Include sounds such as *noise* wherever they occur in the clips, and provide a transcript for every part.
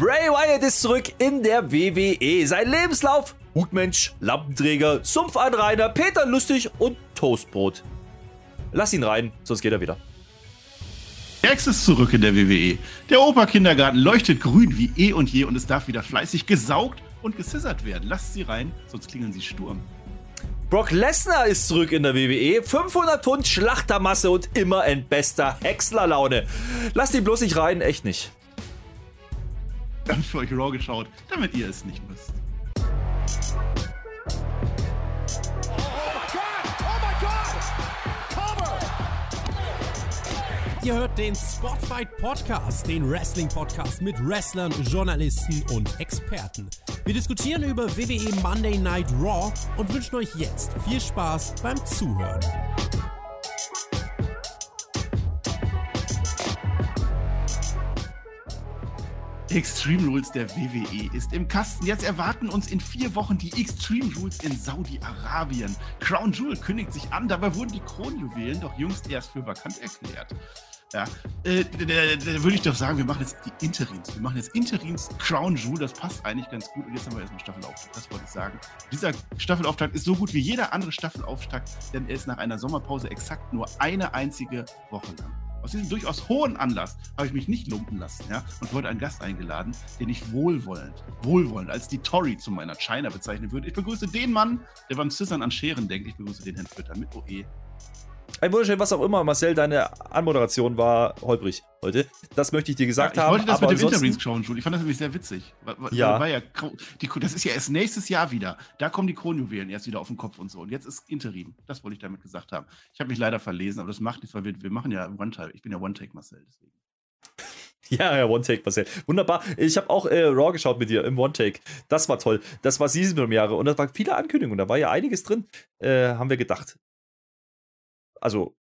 Bray Wyatt ist zurück in der WWE. Sein Lebenslauf: Hutmensch, Lampenträger, Sumpfanrainer, Peter Lustig und Toastbrot. Lass ihn rein, sonst geht er wieder. Rex ist zurück in der WWE. Der Operkindergarten leuchtet grün wie eh und je und es darf wieder fleißig gesaugt und gesissert werden. Lasst sie rein, sonst klingeln sie Sturm. Brock Lesnar ist zurück in der WWE. 500 Pfund Schlachtermasse und immer in bester Häckslerlaune. Lasst ihn bloß nicht rein, echt nicht. Haben für euch Raw geschaut, damit ihr es nicht müsst. Ihr hört den Spotfight Podcast, den Wrestling Podcast mit Wrestlern, Journalisten und Experten. Wir diskutieren über WWE Monday Night Raw und wünschen euch jetzt viel Spaß beim Zuhören. Extreme Rules der WWE ist im Kasten. Jetzt erwarten uns in vier Wochen die Extreme Rules in Saudi-Arabien. Crown Jewel kündigt sich an, dabei wurden die Kronjuwelen doch jüngst erst für vakant erklärt. Ja, äh, da, würde ich doch sagen, wir machen jetzt die Interims. Wir machen jetzt Interims Crown Jewel, das passt eigentlich ganz gut. Und jetzt haben wir erstmal Staffelauftakt, das wollte ich sagen. Dieser Staffelauftakt ist so gut wie jeder andere Staffelauftakt, denn er ist nach einer Sommerpause exakt nur eine einzige Woche lang. Aus diesem durchaus hohen Anlass habe ich mich nicht lumpen lassen, ja, und heute einen Gast eingeladen, den ich wohlwollend, wohlwollend als die Tory zu meiner China bezeichnen würde. Ich begrüße den Mann, der beim Scissern an Scheren denkt. Ich begrüße den Herrn Twitter mit OE ein wunderschön, was auch immer, Marcel, deine Anmoderation war holprig heute. Das möchte ich dir gesagt ja, ich haben. Ich wollte das mit dem Interviews schauen, Jules. Ich fand das nämlich sehr witzig. Ja. ja die, das ist ja erst nächstes Jahr wieder. Da kommen die Kronjuwelen erst wieder auf den Kopf und so. Und jetzt ist Interim. Das wollte ich damit gesagt haben. Ich habe mich leider verlesen, aber das macht nichts, weil wir, wir machen ja One-Take. Ich bin ja One-Take, Marcel, deswegen. *laughs* Ja, ja, One-Take, Marcel. Wunderbar. Ich habe auch äh, Raw geschaut mit dir im One-Take. Das war toll. Das war Season-Premiere und da waren viele Ankündigungen. Da war ja einiges drin, äh, haben wir gedacht. Also,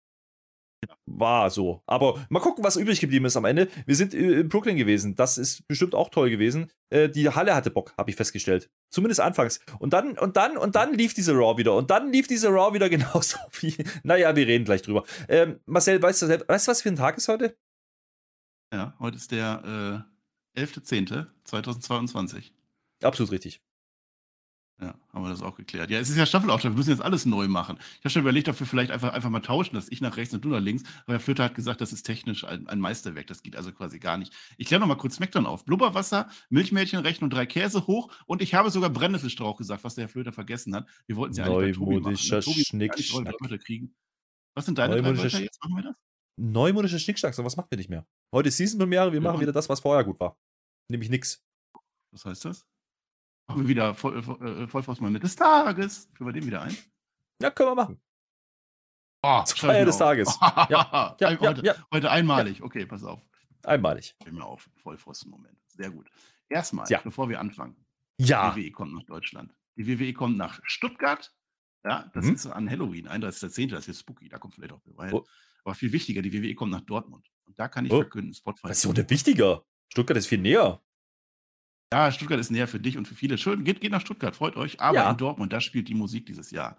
war so. Aber mal gucken, was übrig geblieben ist am Ende. Wir sind äh, in Brooklyn gewesen. Das ist bestimmt auch toll gewesen. Äh, die Halle hatte Bock, habe ich festgestellt. Zumindest anfangs. Und dann, und dann, und dann lief diese Raw wieder. Und dann lief diese Raw wieder *laughs* genauso wie. Naja, wir reden gleich drüber. Ähm, Marcel, weißt du, weißt du, was für ein Tag ist heute? Ja, heute ist der äh, 11.10.2022. Absolut richtig. Ja, haben wir das auch geklärt. Ja, es ist ja Staffelauftrag, wir müssen jetzt alles neu machen. Ich habe schon überlegt, ob wir vielleicht einfach, einfach mal tauschen, dass ich nach rechts und du nach links. Aber Herr Flöter hat gesagt, das ist technisch ein, ein Meisterwerk. Das geht also quasi gar nicht. Ich kläre noch mal kurz Smackdown auf. Blubberwasser, Milchmädchenrechen und drei Käse hoch. Und ich habe sogar Brennnesselstrauch gesagt, was der Herr Flöter vergessen hat. Wir wollten es ja eigentlich bei Tobi machen. Tobi Schnickschnack. kriegen. Was sind deine drei Wörter jetzt? Machen wir das? Neumodischer Schnickschnack, so was machen wir nicht mehr. Heute ist Season-Premiere, wir ja. machen wieder das, was vorher gut war. Nämlich nix. Was heißt das? Machen wir wieder voll, voll, Vollfassmann des Tages. Führen wir den wieder ein? Ja, können wir machen. Oh, Feier des Tages. *laughs* ja, ja, ja, heute, heute, einmalig. Okay, pass auf. Einmalig. Ich mir auf. Vollpfosten-Moment. Sehr gut. Erstmal, bevor wir anfangen. Ja. Die WWE kommt nach Deutschland. Die WWE kommt nach Stuttgart. Ja, das mhm. ist an Halloween, 31.10., das ist spooky, da kommt vielleicht auch Beweis. Oh. Aber viel wichtiger, die WWE kommt nach Dortmund. Und da kann ich oh. verkünden, Spotify. Das ist so der wichtiger. Stuttgart ist viel näher. Ja, Stuttgart ist näher für dich und für viele. Schön, geht, geht nach Stuttgart, freut euch. Aber ja. in Dortmund, da spielt die Musik dieses Jahr.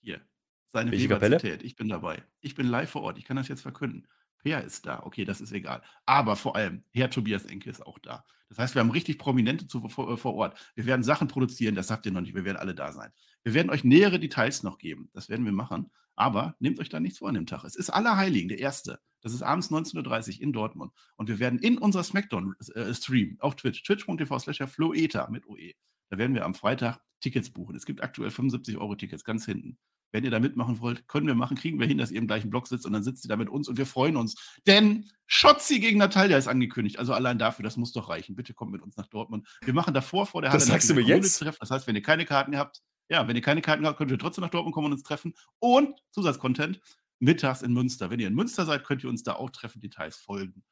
Hier, seine Universität. Ich bin dabei. Ich bin live vor Ort. Ich kann das jetzt verkünden. Peer ist da. Okay, das ist egal. Aber vor allem, Herr Tobias Enke ist auch da. Das heißt, wir haben richtig Prominente zu, vor, vor, Ort. Wir werden Sachen produzieren, das habt ihr noch nicht. Wir werden alle da sein. Wir werden euch nähere Details noch geben. Das werden wir machen. Aber nehmt euch da nichts vor an dem Tag. Es ist Allerheiligen, der erste. Das ist abends 19.30 Uhr in Dortmund. Und wir werden in unserer Smackdown-Stream auf Twitch, twitch.tv slash floeta mit OE, da werden wir am Freitag Tickets buchen. Es gibt aktuell 75 Euro Tickets, ganz hinten. Wenn ihr da mitmachen wollt, können wir machen, kriegen wir hin, dass ihr im gleichen Block sitzt und dann sitzt ihr da mit uns und wir freuen uns. Denn Schotzi gegen Natalia ist angekündigt. Also allein dafür, das muss doch reichen. Bitte kommt mit uns nach Dortmund. Wir machen davor vor der Halle. Das sagst du mir jetzt? Das heißt, wenn ihr keine Karten habt, ja, wenn ihr keine Karten habt, könnt ihr trotzdem nach Dortmund kommen und uns treffen. Und Zusatzcontent mittags in Münster. Wenn ihr in Münster seid, könnt ihr uns da auch treffen. Details folgen.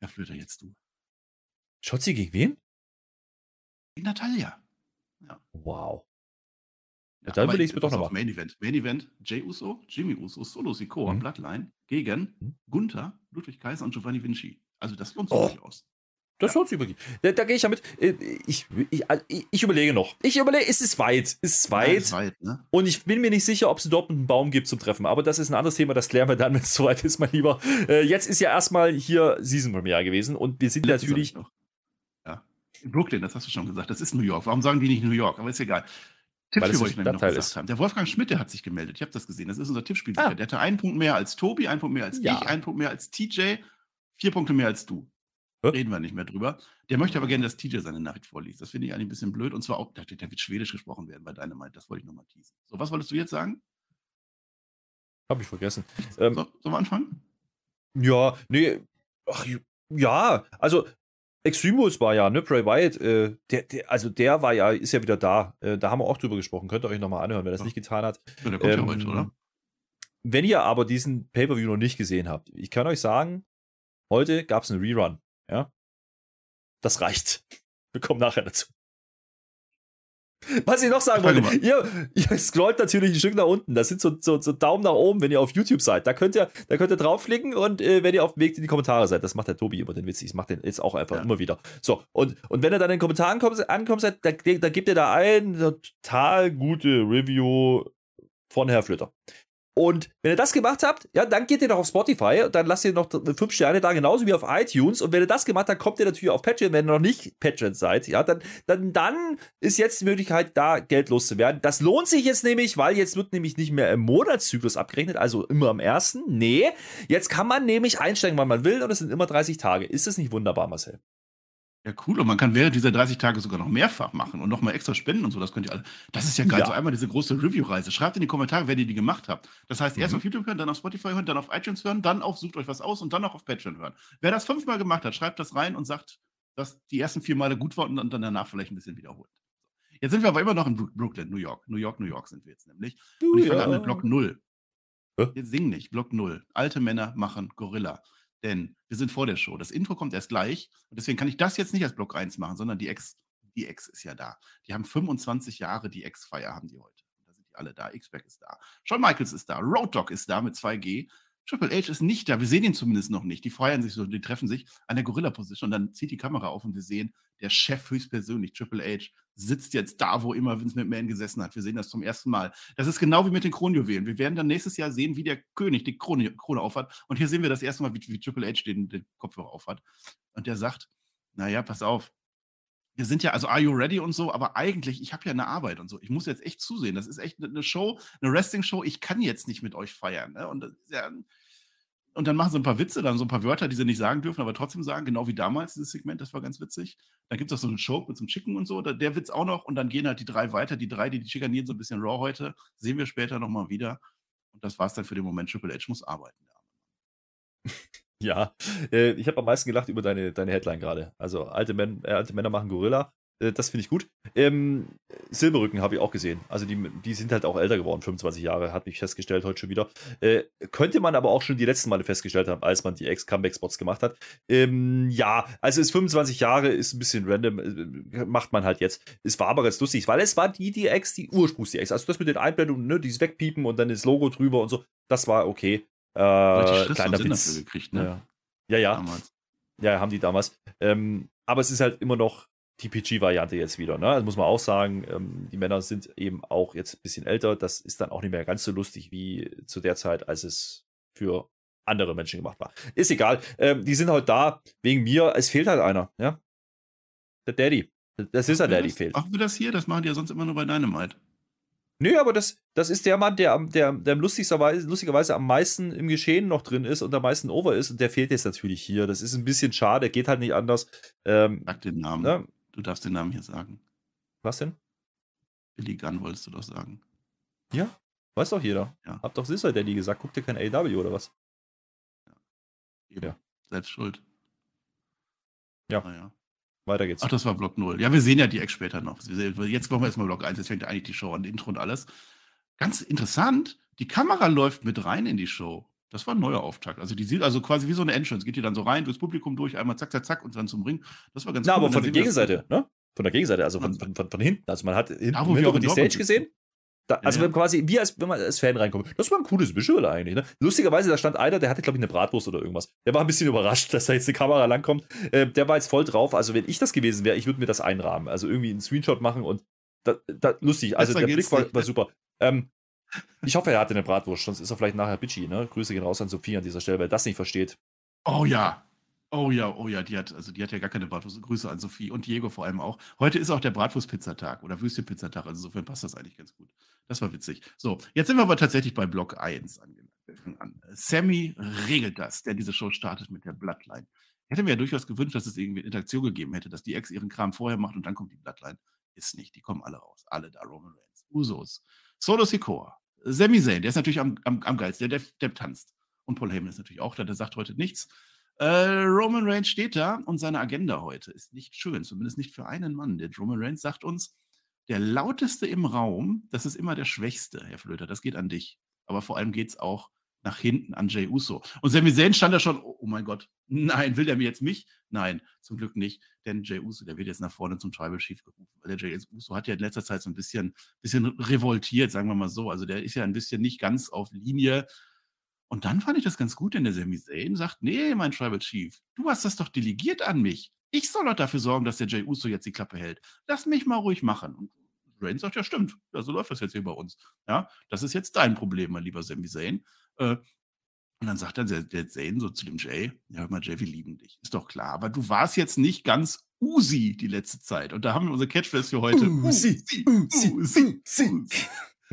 Herr Flöter, jetzt du. Schotzi gegen wen? Gegen Natalia. Ja. Wow. Ja, dann will ich es mir doch nochmal. Main Event. Main Event: Jay Uso, Jimmy Uso, Solo Sikoa, mhm. Bloodline gegen mhm. Gunther, Ludwig Kaiser und Giovanni Vinci. Also, das lohnt sich oh. durchaus. Das ja. hört sich wirklich. Da, da gehe ich ja mit. Äh, ich, ich, äh, ich, überlege noch. Ich überlege, es ist weit. Es ist weit. Ja, ist weit ne? Und ich bin mir nicht sicher, ob es dort einen Baum gibt zum Treffen. Aber das ist ein anderes Thema. Das klären wir dann, wenn es *laughs* soweit ist, mein Lieber. Äh, jetzt ist ja erstmal hier Season Premiere gewesen. Und wir sind Letzte natürlich. Brooklyn, das hast du schon gesagt. Das ist New York. Warum sagen die nicht New York? Aber ist egal. Tippspiel wollte ich noch gesagt ist. haben. Der Wolfgang Schmidt, der hat sich gemeldet. Ich habe das gesehen. Das ist unser Tippspiel. Ah. Der hatte einen Punkt mehr als Tobi, einen Punkt mehr als ja. ich, einen Punkt mehr als TJ, vier Punkte mehr als du. Reden wir nicht mehr drüber. Der möchte aber gerne, dass TJ seine Nachricht vorliest. Das finde ich eigentlich ein bisschen blöd. Und zwar auch, da, da wird Schwedisch gesprochen werden bei Dynamite. Das wollte ich nochmal teasen. So, was wolltest du jetzt sagen? Habe ich vergessen. Ähm, so, sollen wir anfangen? Ja, nee. Ach, ja, also Extremos war ja, ne, Bray Wyatt, äh, der, der, also der war ja, ist ja wieder da. Äh, da haben wir auch drüber gesprochen. Könnt ihr euch nochmal anhören, wer das ja. nicht getan hat. Ja, der kommt ähm, ja heute, oder? Wenn ihr aber diesen Pay-Per-View noch nicht gesehen habt, ich kann euch sagen, heute gab es einen Rerun. Das reicht. Wir kommen nachher dazu. Was ich noch sagen wollte, ihr, ihr scrollt natürlich ein Stück nach unten. Das sind so, so, so, Daumen nach oben, wenn ihr auf YouTube seid. Da könnt ihr, da könnt ihr draufklicken und äh, wenn ihr auf dem Weg in die Kommentare seid, das macht der Tobi über den Witz. Ich mache den jetzt auch einfach ja. immer wieder. So, und, und wenn ihr dann in den Kommentaren kommt, ankommt, seid, da, da gebt ihr da ein, total gute Review von Herr Flöter. Und wenn ihr das gemacht habt, ja, dann geht ihr noch auf Spotify und dann lasst ihr noch fünf Sterne da, genauso wie auf iTunes. Und wenn ihr das gemacht habt, kommt ihr natürlich auf Patreon. Wenn ihr noch nicht Patreon seid, ja, dann, dann, dann ist jetzt die Möglichkeit, da Geld loszuwerden. Das lohnt sich jetzt nämlich, weil jetzt wird nämlich nicht mehr im Monatszyklus abgerechnet, also immer am ersten. Nee, jetzt kann man nämlich einsteigen, wann man will und es sind immer 30 Tage. Ist das nicht wunderbar, Marcel? Ja, cool. Und man kann während dieser 30 Tage sogar noch mehrfach machen und nochmal extra spenden und so. Das könnt ihr alle. Das ist ja geil. Ja. So einmal diese große Review-Reise. Schreibt in die Kommentare, wer ihr die gemacht habt. Das heißt, mhm. erst auf YouTube hören, dann auf Spotify hören, dann auf iTunes hören, dann auf Sucht euch was aus und dann noch auf Patreon hören. Wer das fünfmal gemacht hat, schreibt das rein und sagt, dass die ersten vier Male gut waren und dann danach vielleicht ein bisschen wiederholt. Jetzt sind wir aber immer noch in Brooklyn, New York. New York, New York sind wir jetzt nämlich. Und ich fange an mit Block 0. Wir singen nicht, Block 0. Alte Männer machen Gorilla. Denn wir sind vor der Show. Das Intro kommt erst gleich. Und deswegen kann ich das jetzt nicht als Block 1 machen, sondern die Ex, die Ex ist ja da. Die haben 25 Jahre, die Ex-Feier haben die heute. Da sind die alle da. X-Pac ist da. Shawn Michaels ist da. Road Dogg ist da mit 2G. Triple H ist nicht da. Wir sehen ihn zumindest noch nicht. Die feiern sich so, die treffen sich an der Gorilla-Position und dann zieht die Kamera auf und wir sehen, der Chef höchstpersönlich, Triple H, sitzt jetzt da, wo immer Vince McMahon gesessen hat. Wir sehen das zum ersten Mal. Das ist genau wie mit den Kronjuwelen. Wir werden dann nächstes Jahr sehen, wie der König die Krone, Krone aufhat. Und hier sehen wir das erste Mal, wie, wie Triple H den, den Kopfhörer aufhat. Und der sagt, naja, pass auf, wir sind ja, also Are You Ready und so, aber eigentlich, ich habe ja eine Arbeit und so. Ich muss jetzt echt zusehen. Das ist echt eine Show, eine Wrestling-Show. Ich kann jetzt nicht mit euch feiern. Ne? Und ist ja und dann machen sie ein paar Witze, dann so ein paar Wörter, die sie nicht sagen dürfen, aber trotzdem sagen, genau wie damals dieses Segment, das war ganz witzig. Dann gibt es auch so einen Show mit so einem Chicken und so, der Witz auch noch und dann gehen halt die drei weiter, die drei, die, die schikanieren so ein bisschen Raw heute, sehen wir später nochmal wieder. Und das war es dann für den Moment. Triple H muss arbeiten. *laughs* Ja, äh, ich habe am meisten gelacht über deine, deine Headline gerade. Also alte, Men äh, alte Männer machen Gorilla. Äh, das finde ich gut. Ähm, Silberrücken habe ich auch gesehen. Also die, die sind halt auch älter geworden, 25 Jahre, hat mich festgestellt heute schon wieder. Äh, könnte man aber auch schon die letzten Male festgestellt haben, als man die Ex-Comeback-Spots gemacht hat. Ähm, ja, also ist 25 Jahre, ist ein bisschen random, macht man halt jetzt. Es war aber ganz lustig, weil es war die, Ex, die Ursprungs die Ex. Also das mit den Einblendungen, ne, dieses Wegpiepen und dann das Logo drüber und so, das war okay. Äh, kleiner Witz. Gekriegt, ne? Ja, ja. ja. Damals. Ja, haben die damals. Ähm, aber es ist halt immer noch die PG-Variante jetzt wieder. Ne? Das muss man auch sagen, ähm, die Männer sind eben auch jetzt ein bisschen älter. Das ist dann auch nicht mehr ganz so lustig wie zu der Zeit, als es für andere Menschen gemacht war. Ist egal. Ähm, die sind halt da wegen mir. Es fehlt halt einer. Ja? Der Daddy. Das ist der Daddy das, fehlt. Machen wir das hier? Das machen die ja sonst immer nur bei Dynamite. Nö, aber das, das ist der Mann, der, der, der lustigerweise, lustigerweise am meisten im Geschehen noch drin ist und am meisten over ist. Und der fehlt jetzt natürlich hier. Das ist ein bisschen schade, geht halt nicht anders. Ähm, Sag den Namen. Ne? Du darfst den Namen hier sagen. Was denn? Billy Gunn wolltest du doch sagen. Ja, weiß doch jeder. Ja. Hab doch Sister Daddy gesagt, guck dir kein AW oder was? Ja. ja. Selbst schuld. Ja. Naja. Weiter geht's. Ach, das war Block 0. Ja, wir sehen ja die Ex später noch. Jetzt machen wir erstmal Block 1. Jetzt fängt eigentlich die Show an, Intro und alles. Ganz interessant, die Kamera läuft mit rein in die Show. Das war ein neuer Auftakt. Also die sieht also quasi wie so eine Entrance. Geht die dann so rein, durchs Publikum durch, einmal zack, zack, zack und dann zum Ring. Das war ganz Na, cool. aber von der Gegenseite, ne? Von der Gegenseite, also von, von, von, von hinten. Also man hat hinten da, wo wir die Stage gesehen. Da, also ja, quasi, wie als wenn man als Fan reinkommt. Das war ein cooles Visual eigentlich. Ne? Lustigerweise, da stand einer, der hatte, glaube ich, eine Bratwurst oder irgendwas. Der war ein bisschen *laughs* überrascht, dass da jetzt eine Kamera langkommt. Äh, der war jetzt voll drauf. Also, wenn ich das gewesen wäre, ich würde mir das einrahmen. Also irgendwie einen Screenshot machen und da, da, lustig. Also der Blick war, war super. Ähm, ich hoffe, er hatte eine Bratwurst, sonst ist er vielleicht nachher bitchy. Ne? Grüße gehen raus an Sophie an dieser Stelle, wer das nicht versteht. Oh ja. Oh ja, oh ja, die hat, also die hat ja gar keine Bratwurst. Grüße an Sophie und Diego vor allem auch. Heute ist auch der Bratwurst-Pizzatag oder Würstchen-Pizzatag, also insofern passt das eigentlich ganz gut. Das war witzig. So, jetzt sind wir aber tatsächlich bei Block 1 angelangt. An. Sammy regelt das, der diese Show startet mit der Bloodline. Ich hätte mir ja durchaus gewünscht, dass es irgendwie eine Interaktion gegeben hätte, dass die Ex ihren Kram vorher macht und dann kommt die Bloodline. Ist nicht, die kommen alle raus. Alle da, Roman Reigns, Usos, Solo Sikoa, Sami Zayn, der ist natürlich am, am, am geilsten, der, der, der tanzt. Und Paul Heyman ist natürlich auch da, der sagt heute nichts. Äh, Roman Reigns steht da und seine Agenda heute ist nicht schön, zumindest nicht für einen Mann. Der Roman Reigns sagt uns, der lauteste im Raum, das ist immer der Schwächste, Herr Flöter, das geht an dich. Aber vor allem geht es auch nach hinten an Jay Uso. Und Sami Zayn stand da schon, oh, oh mein Gott, nein, will der mir jetzt mich? Nein, zum Glück nicht, denn Jay Uso, der wird jetzt nach vorne zum Tribal Chief gerufen. Der Jay Uso hat ja in letzter Zeit so ein bisschen, bisschen revoltiert, sagen wir mal so. Also der ist ja ein bisschen nicht ganz auf Linie. Und dann fand ich das ganz gut, denn der Sami Zayn sagt, nee, mein Tribal Chief, du hast das doch delegiert an mich. Ich soll doch dafür sorgen, dass der Jay Uso jetzt die Klappe hält. Lass mich mal ruhig machen. Und Reigns sagt, ja stimmt, ja, so läuft das jetzt hier bei uns. Ja, das ist jetzt dein Problem, mein lieber Sami Zayn. Äh, und dann sagt dann der, der Zane so zu dem Jay, ja, hör mal, Jay, wir lieben dich. Ist doch klar. Aber du warst jetzt nicht ganz Usi die letzte Zeit. Und da haben wir unsere Catchphrase für heute. Usi, Usi, Usi, Usi.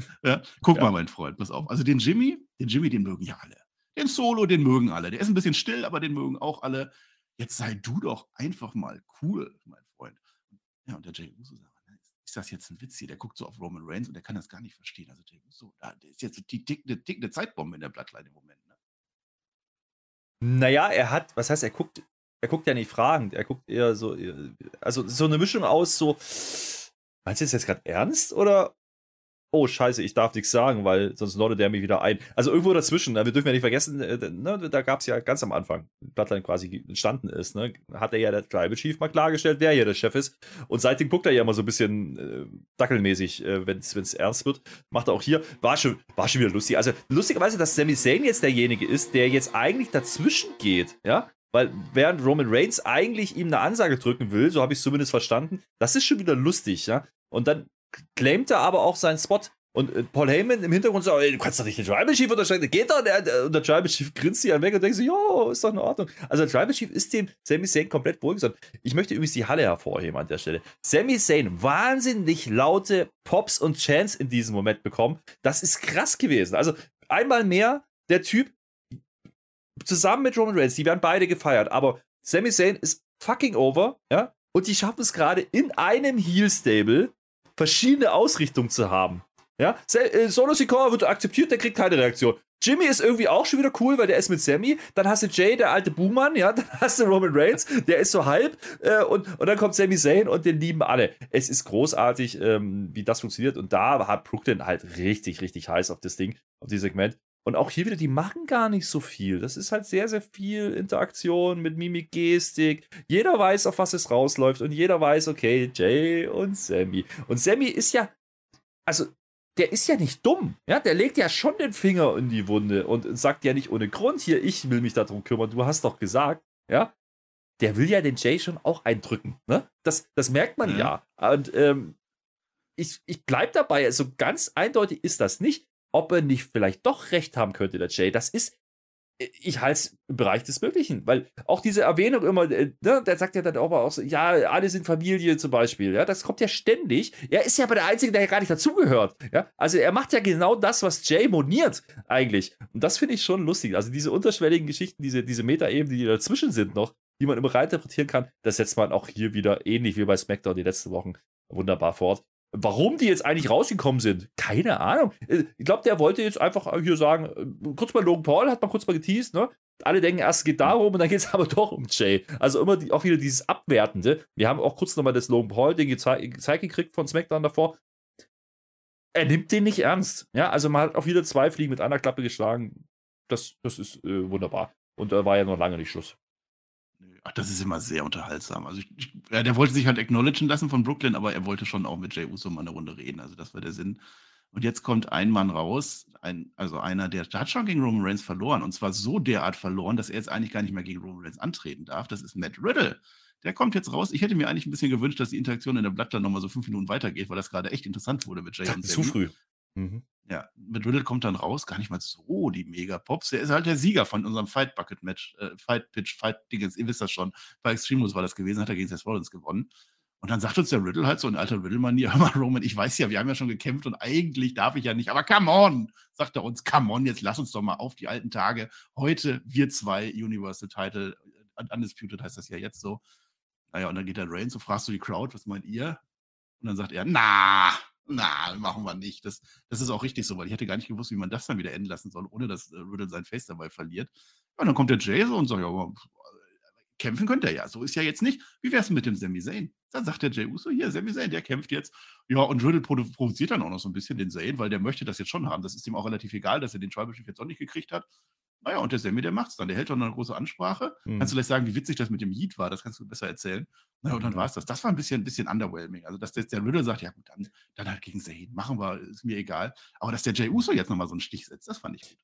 *laughs* Ja, guck ja. mal, mein Freund, pass auf. Also den Jimmy, den Jimmy, den mögen ja alle. Den Solo, den mögen alle. Der ist ein bisschen still, aber den mögen auch alle. Jetzt sei du doch einfach mal cool, mein Freund. Ja, und der Jay Uso sagt, ist das jetzt ein Witz hier? Der guckt so auf Roman Reigns und der kann das gar nicht verstehen. Also der Uso, der ist jetzt die dickende, dickende Zeitbombe in der Blattline im Moment. Naja, er hat, was heißt, er guckt, er guckt ja nicht fragend, er guckt eher so, also so eine Mischung aus so, meinst du das jetzt gerade ernst oder oh scheiße, ich darf nichts sagen, weil sonst lordet der mich wieder ein. Also irgendwo dazwischen, ne, wir dürfen ja nicht vergessen, äh, ne, da gab es ja ganz am Anfang, Bloodline quasi entstanden ist, ne, hat er ja der Tribal Chief mal klargestellt, wer hier der Chef ist. Und seitdem guckt er ja immer so ein bisschen äh, dackelmäßig, äh, wenn es ernst wird. Macht er auch hier. War schon, war schon wieder lustig. Also lustigerweise, dass Sami Zayn jetzt derjenige ist, der jetzt eigentlich dazwischen geht, ja, weil während Roman Reigns eigentlich ihm eine Ansage drücken will, so habe ich es zumindest verstanden, das ist schon wieder lustig, ja. Und dann claimt er aber auch seinen Spot. Und äh, Paul Heyman im Hintergrund sagt, du kannst doch nicht den Tribal Chief unterscheiden. Geht doch. Der, und der Tribal Chief grinst sich an weg und denkt so, ja, ist doch in Ordnung. Also der Tribal Chief ist dem Sami Zayn komplett wohlgesonnen. Ich möchte übrigens die Halle hervorheben an der Stelle. Sami Zayn wahnsinnig laute Pops und Chants in diesem Moment bekommen. Das ist krass gewesen. Also einmal mehr, der Typ zusammen mit Roman Reigns, die werden beide gefeiert, aber Sami Zayn ist fucking over, ja, und die schaffen es gerade in einem Heel-Stable verschiedene Ausrichtungen zu haben. Ja, äh, Solo Sikoa wird akzeptiert, der kriegt keine Reaktion. Jimmy ist irgendwie auch schon wieder cool, weil der ist mit Sammy. Dann hast du Jay, der alte Buhmann, ja. *laughs* Dann hast du Roman Reigns, der ist so halb. Äh, und, und dann kommt Sammy Zayn und den lieben alle. Es ist großartig, ähm, wie das funktioniert. Und da hat Brooklyn halt richtig, richtig heiß auf das Ding, auf dieses Segment. Und auch hier wieder, die machen gar nicht so viel. Das ist halt sehr, sehr viel Interaktion mit Mimik, Gestik. Jeder weiß, auf was es rausläuft und jeder weiß, okay, Jay und Sammy. Und Sammy ist ja, also der ist ja nicht dumm. Ja, der legt ja schon den Finger in die Wunde und sagt ja nicht ohne Grund hier, ich will mich darum kümmern. Du hast doch gesagt, ja. Der will ja den Jay schon auch eindrücken. Ne? Das, das merkt man mhm. ja. Und ähm, ich, ich bleib dabei, also ganz eindeutig ist das nicht ob er nicht vielleicht doch recht haben könnte, der Jay. Das ist, äh, ich halte es im Bereich des Möglichen, weil auch diese Erwähnung immer, äh, ne, der sagt ja dann auch, auch so, ja, alle sind Familie zum Beispiel, ja, das kommt ja ständig. Er ist ja aber der Einzige, der ja gar nicht dazugehört, ja. Also er macht ja genau das, was Jay moniert, eigentlich. Und das finde ich schon lustig. Also diese unterschwelligen Geschichten, diese, diese Meta-Ebenen, die dazwischen sind noch, die man immer reinterpretieren kann, das setzt man auch hier wieder ähnlich wie bei SmackDown die letzten Wochen wunderbar fort. Warum die jetzt eigentlich rausgekommen sind, keine Ahnung. Äh, ich glaube, der wollte jetzt einfach hier sagen, äh, kurz bei Logan Paul hat man kurz mal geteased, ne? Alle denken erst, es geht darum und dann geht es *laughs* aber doch um Jay. Also immer die, auch wieder dieses Abwertende. Wir haben auch kurz nochmal das Logan Paul-Ding gezei gezeigt gekriegt von SmackDown davor. Er nimmt den nicht ernst. Ja, also man hat auch wieder zwei Fliegen mit einer Klappe geschlagen. Das, das ist äh, wunderbar. Und da war ja noch lange nicht Schluss. Ach, das ist immer sehr unterhaltsam. Also ich, ich, ja, der wollte sich halt acknowledgen lassen von Brooklyn, aber er wollte schon auch mit Jay Uso mal eine Runde reden. Also das war der Sinn. Und jetzt kommt ein Mann raus, ein, also einer, der, der, hat schon gegen Roman Reigns verloren. Und zwar so derart verloren, dass er jetzt eigentlich gar nicht mehr gegen Roman Reigns antreten darf. Das ist Matt Riddle. Der kommt jetzt raus. Ich hätte mir eigentlich ein bisschen gewünscht, dass die Interaktion in der Blattland nochmal so fünf Minuten weitergeht, weil das gerade echt interessant wurde mit Jay und Zu früh. Mhm. Ja, mit Riddle kommt dann raus, gar nicht mal so die Mega-Pops. Der ist halt der Sieger von unserem Fight-Bucket-Match, äh, Fight-Pitch, Fight-Dingens, ihr wisst das schon. Bei Extremos war das gewesen, hat er gegen Seth Rollins gewonnen. Und dann sagt uns der Riddle halt so in alter Riddle-Manier, *laughs* hör mal, Roman, ich weiß ja, wir haben ja schon gekämpft und eigentlich darf ich ja nicht, aber come on, sagt er uns, come on, jetzt lass uns doch mal auf die alten Tage. Heute wir zwei Universal Title, äh, Undisputed heißt das ja jetzt so. Naja, und dann geht der Reigns, so fragst du die Crowd, was meint ihr? Und dann sagt er, na, na, machen wir nicht. Das, das ist auch richtig so, weil ich hätte gar nicht gewusst, wie man das dann wieder enden lassen soll, ohne dass äh, Riddle sein Face dabei verliert. und dann kommt der Jay so und sagt, ja, kämpfen könnte er ja. So ist ja jetzt nicht. Wie wäre es mit dem Sami Zayn? Dann sagt der Jey Uso, hier, Sami Zayn, der kämpft jetzt. Ja, und Riddle provoziert dann auch noch so ein bisschen den Zayn, weil der möchte das jetzt schon haben. Das ist ihm auch relativ egal, dass er den Tribal Chief jetzt auch nicht gekriegt hat. Naja, und der Sami, der macht's dann. Der hält dann eine große Ansprache. Mhm. Kannst du vielleicht sagen, wie witzig das mit dem Yeet war? Das kannst du besser erzählen. Naja, und dann mhm. war es das. Das war ein bisschen, ein bisschen underwhelming. Also, dass jetzt der Riddle sagt, ja gut, dann, dann halt gegen Zayn. Machen wir, ist mir egal. Aber dass der Jey Uso jetzt nochmal so einen Stich setzt, das fand ich gut.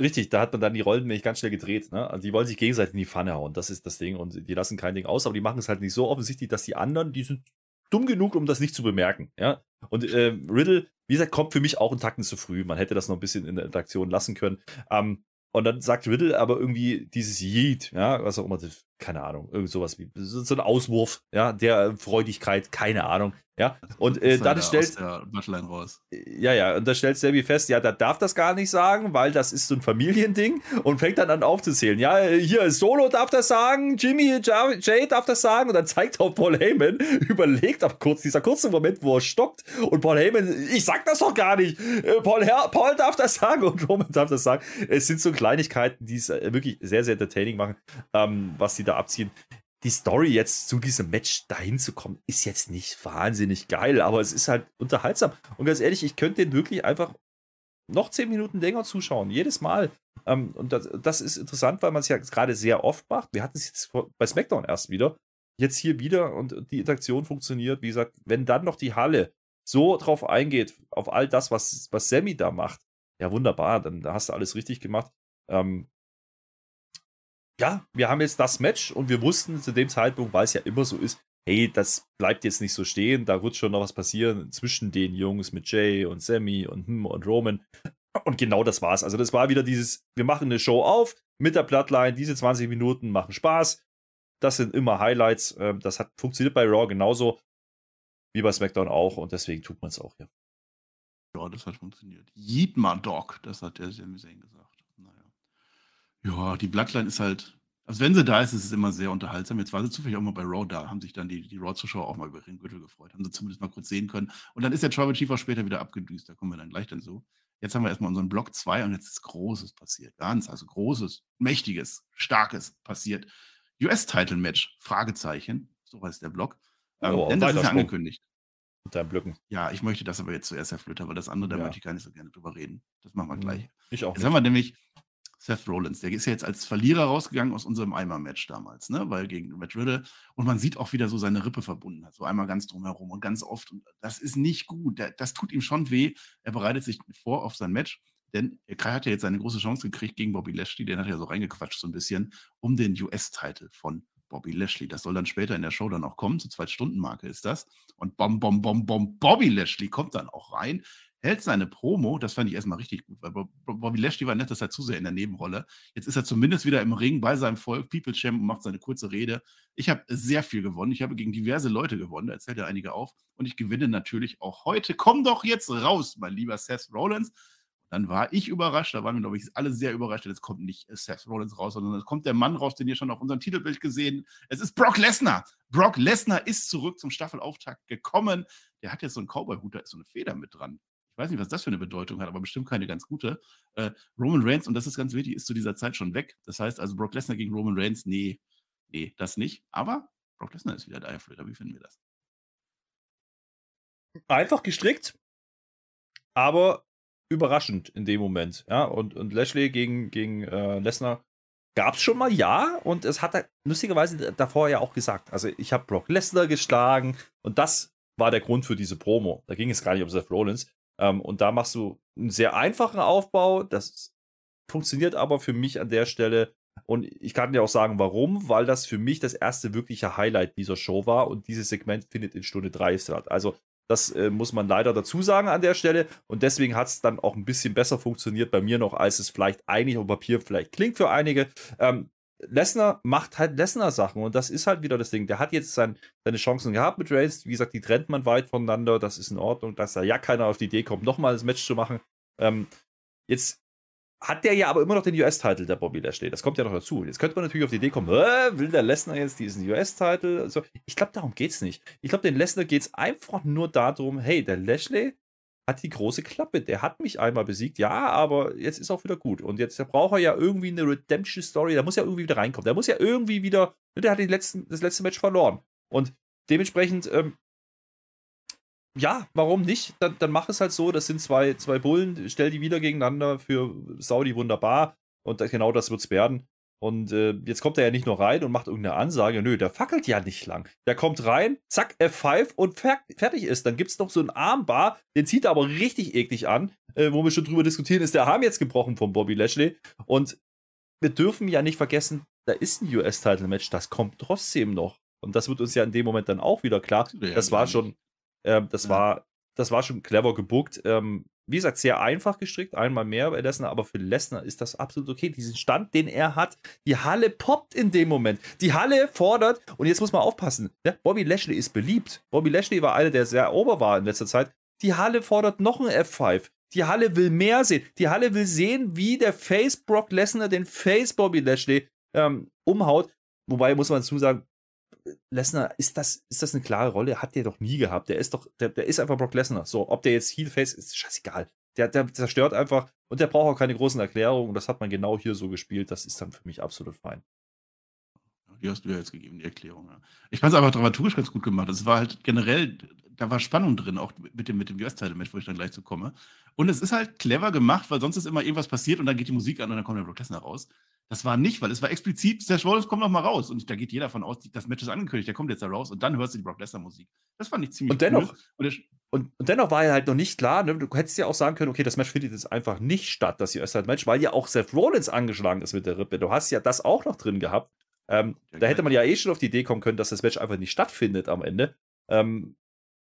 Richtig, da hat man dann die Rollen nämlich ganz schnell gedreht. Ne? Also die wollen sich gegenseitig in die Pfanne hauen, das ist das Ding. Und die lassen kein Ding aus, aber die machen es halt nicht so offensichtlich, dass die anderen, die sind dumm genug, um das nicht zu bemerken. Ja? Und äh, Riddle, wie gesagt, kommt für mich auch einen Tacken zu früh. Man hätte das noch ein bisschen in der Interaktion lassen können. Ähm, und dann sagt Riddle aber irgendwie dieses Yeet, ja, was auch immer, keine Ahnung, irgend sowas wie so ein Auswurf, ja, der Freudigkeit, keine Ahnung. Ja, und äh, dann stellt. raus. Ja, ja, und da stellt Sammy fest, ja, da darf das gar nicht sagen, weil das ist so ein Familiending und fängt dann an aufzuzählen. Ja, hier, Solo darf das sagen, Jimmy, Jay darf das sagen und dann zeigt auch Paul Heyman, *laughs* überlegt aber kurz, dieser kurze Moment, wo er stockt und Paul Heyman, ich sag das doch gar nicht, äh, Paul, Herr, Paul darf das sagen und Roman darf das sagen. Es sind so Kleinigkeiten, die es äh, wirklich sehr, sehr entertaining machen, ähm, was die da abziehen die Story jetzt zu diesem Match dahin zu kommen, ist jetzt nicht wahnsinnig geil, aber es ist halt unterhaltsam. Und ganz ehrlich, ich könnte den wirklich einfach noch zehn Minuten länger zuschauen, jedes Mal. Ähm, und das, das, ist interessant, weil man es ja gerade sehr oft macht. Wir hatten es jetzt bei SmackDown erst wieder, jetzt hier wieder und die Interaktion funktioniert. Wie gesagt, wenn dann noch die Halle so drauf eingeht, auf all das, was, was Sammy da macht, ja wunderbar, dann hast du alles richtig gemacht. Ähm, ja, wir haben jetzt das Match und wir wussten zu dem Zeitpunkt, weil es ja immer so ist, hey, das bleibt jetzt nicht so stehen, da wird schon noch was passieren zwischen den Jungs mit Jay und Sammy und hm und Roman. Und genau das war's. Also das war wieder dieses, wir machen eine Show auf mit der Bloodline, diese 20 Minuten machen Spaß. Das sind immer Highlights. Ähm, das hat funktioniert bei Raw genauso wie bei SmackDown auch und deswegen tut man es auch hier. Ja, das hat funktioniert. My dog, das hat der Sami Zayn gesagt. Ja, die Bloodline ist halt also wenn sie da ist, ist es immer sehr unterhaltsam. Jetzt war sie zufällig auch mal bei Raw da, haben sich dann die, die Raw-Zuschauer auch mal über ihren Gürtel gefreut, haben sie zumindest mal kurz sehen können. Und dann ist der Tribal Chief auch später wieder abgedüst, da kommen wir dann gleich dann so. Jetzt haben wir erstmal unseren Block 2 und jetzt ist Großes passiert. Ganz, also Großes, Mächtiges, Starkes passiert. US-Title-Match, Fragezeichen, so heißt der Block. Ähm, oh, denn das ist ja angekündigt. Mit deinen Blöcken. Ja, ich möchte das aber jetzt zuerst, Herr Flöter, weil das andere, da möchte ich gar nicht so gerne drüber reden. Das machen wir mhm. gleich. Ich auch. Jetzt nicht. haben wir nämlich Seth Rollins. Der ist ja jetzt als Verlierer rausgegangen aus unserem Eimer-Match damals, ne? Weil gegen Matt Riddle. Und man sieht auch wieder so seine Rippe verbunden hat. So einmal ganz drumherum und ganz oft. Und das ist nicht gut. Das tut ihm schon weh. Er bereitet sich vor auf sein Match. Denn er hat ja jetzt eine große Chance gekriegt gegen Bobby Lashley. Den hat er ja so reingequatscht, so ein bisschen, um den US-Titel von Bobby Lashley. Das soll dann später in der Show dann auch kommen. Zur Zwei-Stunden-Marke ist das. Und bom, bom, bom, bom, Bobby Lashley kommt dann auch rein hält seine Promo, das fand ich erstmal richtig gut, weil Bobby Lashley war nett, dass er zu sehr in der Nebenrolle. Jetzt ist er zumindest wieder im Ring bei seinem Volk, People Champ und macht seine kurze Rede. Ich habe sehr viel gewonnen. Ich habe gegen diverse Leute gewonnen, da erzählt er einige auf. Und ich gewinne natürlich auch heute. Komm doch jetzt raus, mein lieber Seth Rollins. Dann war ich überrascht, da waren wir, glaube ich, alle sehr überrascht. Jetzt kommt nicht Seth Rollins raus, sondern es kommt der Mann raus, den ihr schon auf unserem Titelbild gesehen Es ist Brock Lesnar. Brock Lesnar ist zurück zum Staffelauftakt gekommen. Der hat jetzt so einen Cowboy-Hut, da ist so eine Feder mit dran weiß nicht, was das für eine Bedeutung hat, aber bestimmt keine ganz gute. Äh, Roman Reigns, und das ist ganz wichtig, ist zu dieser Zeit schon weg. Das heißt also, Brock Lesnar gegen Roman Reigns, nee, nee, das nicht. Aber Brock Lesnar ist wieder da, Herr Flöter. Wie finden wir das? Einfach gestrickt, aber überraschend in dem Moment. Ja, und, und Lashley gegen, gegen äh, Lesnar gab es schon mal, ja. Und es hat er lustigerweise davor ja auch gesagt. Also, ich habe Brock Lesnar geschlagen und das war der Grund für diese Promo. Da ging es gar nicht um Seth Rollins. Ähm, und da machst du einen sehr einfachen Aufbau. Das funktioniert aber für mich an der Stelle. Und ich kann dir auch sagen, warum, weil das für mich das erste wirkliche Highlight dieser Show war und dieses Segment findet in Stunde 3 statt. Also Das äh, muss man leider dazu sagen an der Stelle. Und deswegen hat es dann auch ein bisschen besser funktioniert bei mir noch, als es vielleicht eigentlich auf Papier vielleicht klingt für einige. Ähm, Lesnar macht halt Lesnar-Sachen und das ist halt wieder das Ding. Der hat jetzt sein, seine Chancen gehabt mit Reigns. Wie gesagt, die trennt man weit voneinander. Das ist in Ordnung, dass da ja keiner auf die Idee kommt, nochmal das Match zu machen. Ähm, jetzt hat der ja aber immer noch den US-Titel, der Bobby Lashley. Das kommt ja noch dazu. Jetzt könnte man natürlich auf die Idee kommen, will der Lesnar jetzt diesen US-Titel? Also, ich glaube, darum geht es nicht. Ich glaube, den Lesnar geht es einfach nur darum, hey, der Lashley hat die große Klappe. Der hat mich einmal besiegt, ja, aber jetzt ist auch wieder gut. Und jetzt braucht er ja irgendwie eine Redemption-Story. Der muss ja irgendwie wieder reinkommen. Der muss ja irgendwie wieder. Der hat die letzten, das letzte Match verloren. Und dementsprechend, ähm, ja, warum nicht? Dann, dann mach es halt so. Das sind zwei, zwei Bullen. Stell die wieder gegeneinander für Saudi wunderbar. Und genau das wird es werden. Und äh, jetzt kommt er ja nicht nur rein und macht irgendeine Ansage. Nö, der fackelt ja nicht lang. Der kommt rein, zack, F5 und fer fertig ist. Dann gibt es noch so einen Armbar, den zieht er aber richtig eklig an. Äh, wo wir schon drüber diskutieren, ist der Arm jetzt gebrochen von Bobby Lashley. Und wir dürfen ja nicht vergessen, da ist ein US-Title-Match, das kommt trotzdem noch. Und das wird uns ja in dem Moment dann auch wieder klar. Ja, das war schon, äh, das ja. war, das war schon clever gebuckt. Ähm, wie gesagt, sehr einfach gestrickt, einmal mehr bei Lesnar, aber für Lesnar ist das absolut okay. Diesen Stand, den er hat, die Halle poppt in dem Moment. Die Halle fordert, und jetzt muss man aufpassen, ne? Bobby Lashley ist beliebt. Bobby Lashley war einer, der sehr ober war in letzter Zeit. Die Halle fordert noch ein F5. Die Halle will mehr sehen. Die Halle will sehen, wie der Face Brock Lesnar den Face Bobby Lashley ähm, umhaut. Wobei muss man dazu sagen, Lesnar, ist das, ist das eine klare Rolle? Hat der doch nie gehabt. Der ist doch, der, der ist einfach Brock Lesnar. So, ob der jetzt Heelface ist, scheißegal. Der, der zerstört einfach und der braucht auch keine großen Erklärungen. Das hat man genau hier so gespielt. Das ist dann für mich absolut fein. Die hast du ja jetzt gegeben, die Erklärung. Ja. Ich fand es aber dramaturgisch ganz gut gemacht. Es war halt generell, da war Spannung drin, auch mit dem, mit dem US-Title-Match, wo ich dann gleich zu komme. Und es ist halt clever gemacht, weil sonst ist immer irgendwas passiert und dann geht die Musik an und dann kommt der Brock Lesnar raus. Das war nicht, weil es war explizit, Seth Rollins kommt noch mal raus. Und da geht jeder von aus, das Match ist angekündigt, der kommt jetzt da raus und dann hörst du die Brock Lesnar Musik. Das fand ich ziemlich und dennoch, cool. Und, und, und, dennoch war er halt noch nicht klar, ne? du hättest ja auch sagen können, okay, das Match findet jetzt einfach nicht statt, das US-Match, weil ja auch Seth Rollins angeschlagen ist mit der Rippe. Du hast ja das auch noch drin gehabt. Ähm, ja, da hätte man ja eh schon auf die Idee kommen können, dass das Match einfach nicht stattfindet am Ende. Ähm,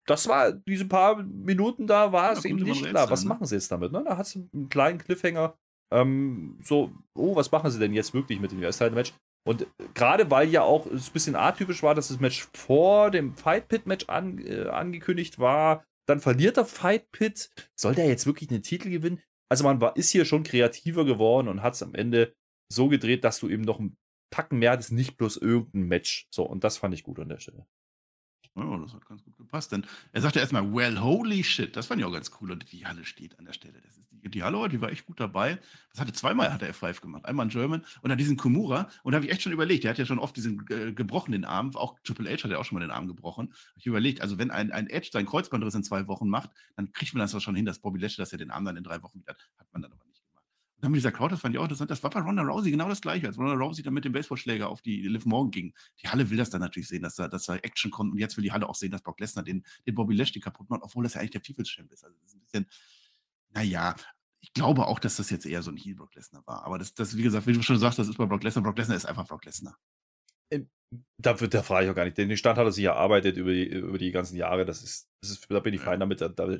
das war, diese paar Minuten da war es eben nicht klar. Was ne? machen sie jetzt damit? Ne? Da hat es einen kleinen Cliffhanger ähm, so, oh, was machen sie denn jetzt wirklich mit dem US-Title-Match? Und gerade weil ja auch es ein bisschen atypisch war, dass das Match vor dem Fight Pit-Match an, äh, angekündigt war, dann verliert der Fight Pit. Soll der jetzt wirklich einen Titel gewinnen? Also man war, ist hier schon kreativer geworden und hat es am Ende so gedreht, dass du eben noch ein Packen mehr hattest, nicht bloß irgendein Match. So, und das fand ich gut an der Stelle. Ja, das hat ganz gut gepasst. Denn er sagte erstmal, well, holy shit. Das fand ich auch ganz cool. Und die Halle steht an der Stelle. Das ist die, die Halle, die war echt gut dabei. Das hatte zweimal hat er F5 gemacht. Einmal in German und dann diesen Kumura. Und da habe ich echt schon überlegt, der hat ja schon oft diesen äh, gebrochenen Arm. Auch Triple H hat ja auch schon mal den Arm gebrochen. Hab ich überlegt, also wenn ein, ein Edge seinen Kreuzbandriss in zwei Wochen macht, dann kriegt man das doch schon hin, dass Bobby Lashley, dass er den Arm dann in drei Wochen wieder hat. Hat man dann aber dann mit dieser Crowd, das fand ich auch interessant. Das war bei Ronda Rousey genau das Gleiche, als Ronda Rousey dann mit dem Baseballschläger auf die Liv Morgan ging. Die Halle will das dann natürlich sehen, dass da, dass da Action kommt. Und jetzt will die Halle auch sehen, dass Brock Lesnar den, den Bobby Lashley kaputt macht, obwohl das ja eigentlich der People's Champ ist. Also das ist ein bisschen, naja, ich glaube auch, dass das jetzt eher so ein Heel Brock Lesnar war. Aber das, das, wie gesagt, wie du schon sagst, das ist bei Brock Lesnar. Brock Lesnar ist einfach Brock Lesnar. Ähm, da, wird, da frage ich auch gar nicht. Den Stand hat er sich erarbeitet über die, über die ganzen Jahre. Das ist, das ist, da bin ich fein damit. Da, da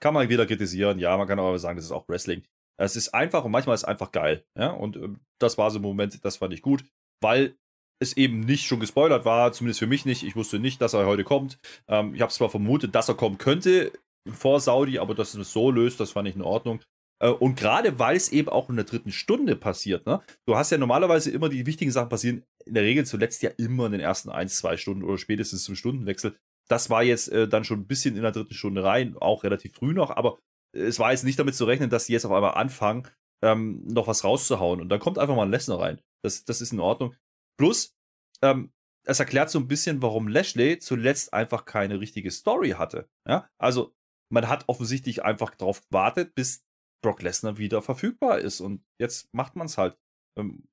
kann man wieder kritisieren. Ja, man kann aber sagen, das ist auch Wrestling. Es ist einfach und manchmal ist es einfach geil. Ja? Und äh, das war so ein Moment, das fand ich gut, weil es eben nicht schon gespoilert war, zumindest für mich nicht. Ich wusste nicht, dass er heute kommt. Ähm, ich habe zwar vermutet, dass er kommen könnte vor Saudi, aber dass es so löst, das fand ich in Ordnung. Äh, und gerade weil es eben auch in der dritten Stunde passiert, ne? Du hast ja normalerweise immer die wichtigen Sachen passieren, in der Regel zuletzt ja immer in den ersten ein, zwei Stunden oder spätestens zum Stundenwechsel. Das war jetzt äh, dann schon ein bisschen in der dritten Stunde rein, auch relativ früh noch, aber es war jetzt nicht damit zu rechnen, dass sie jetzt auf einmal anfangen, ähm, noch was rauszuhauen. Und dann kommt einfach mal ein Lesnar rein. Das, das ist in Ordnung. Plus, ähm, es erklärt so ein bisschen, warum Lashley zuletzt einfach keine richtige Story hatte. Ja? Also, man hat offensichtlich einfach darauf gewartet, bis Brock Lesnar wieder verfügbar ist. Und jetzt macht man es halt. Ähm,